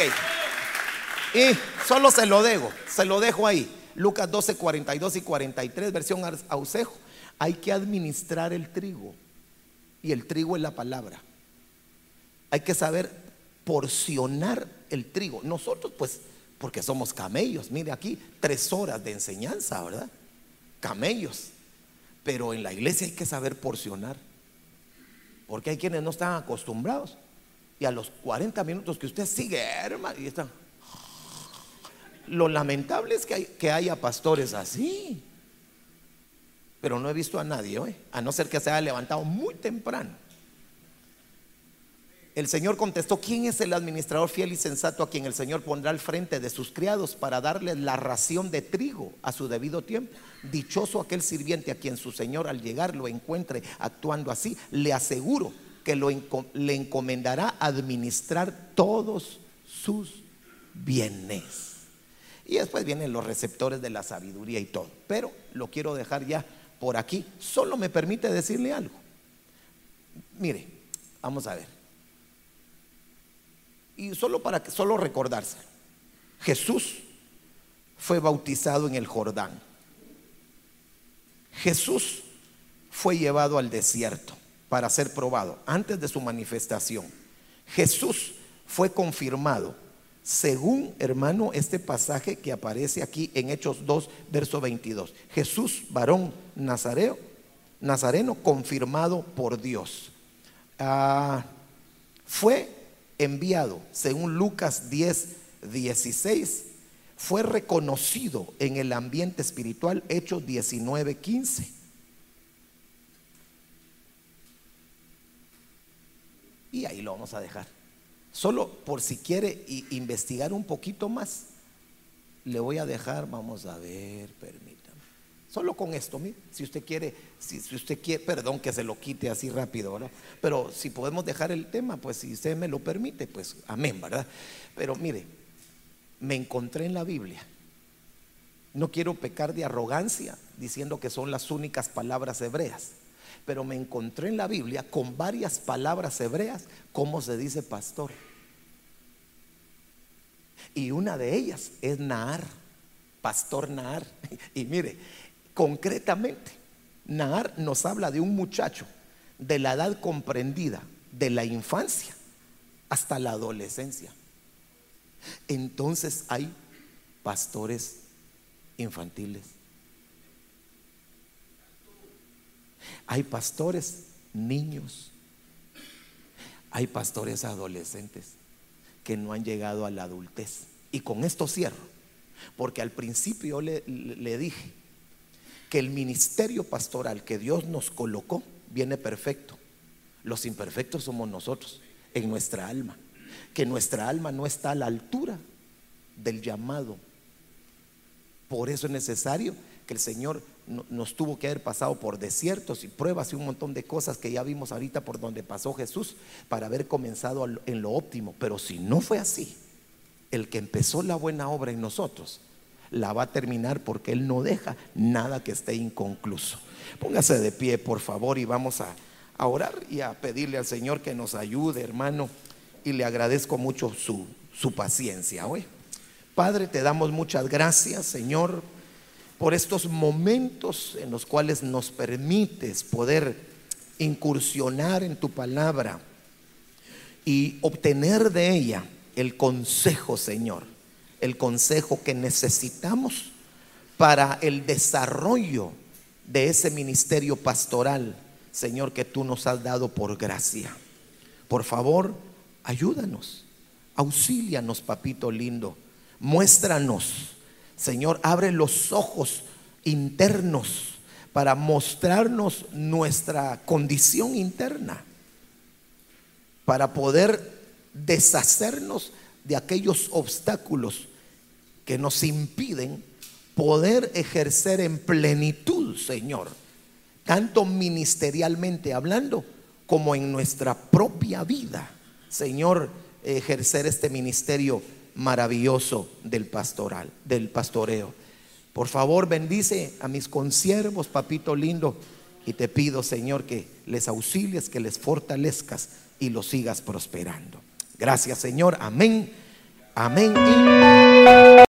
y solo se lo dejo, se lo dejo ahí. Lucas 12, 42 y 43, versión Ausejo. Hay que administrar el trigo y el trigo es la palabra. Hay que saber porcionar el trigo. Nosotros pues, porque somos camellos, mire aquí, tres horas de enseñanza, ¿verdad? Camellos. Pero en la iglesia hay que saber porcionar. Porque hay quienes no están acostumbrados. Y a los 40 minutos que usted sigue, hermano, y está. Lo lamentable es que, hay, haya pastores así pero no he visto a nadie hoy, a no ser que se haya levantado muy temprano. El Señor contestó, ¿quién es el administrador fiel y sensato a quien el Señor pondrá al frente de sus criados para darle la ración de trigo a su debido tiempo? Dichoso aquel sirviente a quien su Señor al llegar lo encuentre actuando así. Le aseguro que lo, le encomendará administrar todos sus bienes. Y después vienen los receptores de la sabiduría y todo. Pero lo quiero dejar ya por aquí, solo me permite decirle algo. Mire, vamos a ver. Y solo para que solo recordarse. Jesús fue bautizado en el Jordán. Jesús fue llevado al desierto para ser probado antes de su manifestación. Jesús fue confirmado según, hermano, este pasaje que aparece aquí en Hechos 2, verso 22. Jesús, varón nazareo, nazareno, confirmado por Dios. Ah, fue enviado, según Lucas 10, 16, fue reconocido en el ambiente espiritual, Hechos 19, 15. Y ahí lo vamos a dejar. Solo por si quiere investigar un poquito más, le voy a dejar, vamos a ver, permítame. Solo con esto, mire, si usted quiere, si, usted quiere, perdón que se lo quite así rápido, ¿verdad? Pero si podemos dejar el tema, pues si usted me lo permite, pues amén, ¿verdad? Pero mire, me encontré en la Biblia. No quiero pecar de arrogancia diciendo que son las únicas palabras hebreas pero me encontré en la Biblia con varias palabras hebreas, ¿cómo se dice pastor? Y una de ellas es Nahar, pastor Nahar. Y mire, concretamente, Nahar nos habla de un muchacho de la edad comprendida, de la infancia hasta la adolescencia. Entonces hay pastores infantiles. Hay pastores niños. Hay pastores adolescentes que no han llegado a la adultez. Y con esto cierro. Porque al principio le, le dije que el ministerio pastoral que Dios nos colocó viene perfecto. Los imperfectos somos nosotros, en nuestra alma. Que nuestra alma no está a la altura del llamado. Por eso es necesario que el Señor nos tuvo que haber pasado por desiertos y pruebas y un montón de cosas que ya vimos ahorita por donde pasó Jesús para haber comenzado en lo óptimo. Pero si no fue así, el que empezó la buena obra en nosotros la va a terminar porque Él no deja nada que esté inconcluso. Póngase de pie, por favor, y vamos a, orar y a pedirle al Señor que nos ayude, hermano. Y le agradezco mucho su, su paciencia. Hoy. Padre, te damos muchas gracias, Señor, por estos momentos en los cuales nos permites poder incursionar en tu palabra y obtener de ella el consejo, Señor, el consejo que necesitamos para el desarrollo de ese ministerio pastoral, Señor, que tú nos has dado por gracia. Por favor, ayúdanos, auxílianos, papito lindo, muéstranos Señor, abre los ojos internos para mostrarnos nuestra condición interna, para poder deshacernos de aquellos obstáculos que nos impiden poder ejercer en plenitud, Señor, tanto ministerialmente hablando como en nuestra propia vida, Señor, ejercer este ministerio maravilloso del pastoral, del pastoreo. Por favor, bendice a mis consiervos, papito lindo, y te pido, Señor, que les auxilies, que les fortalezcas y los sigas prosperando. Gracias, Señor. Amén. Amén.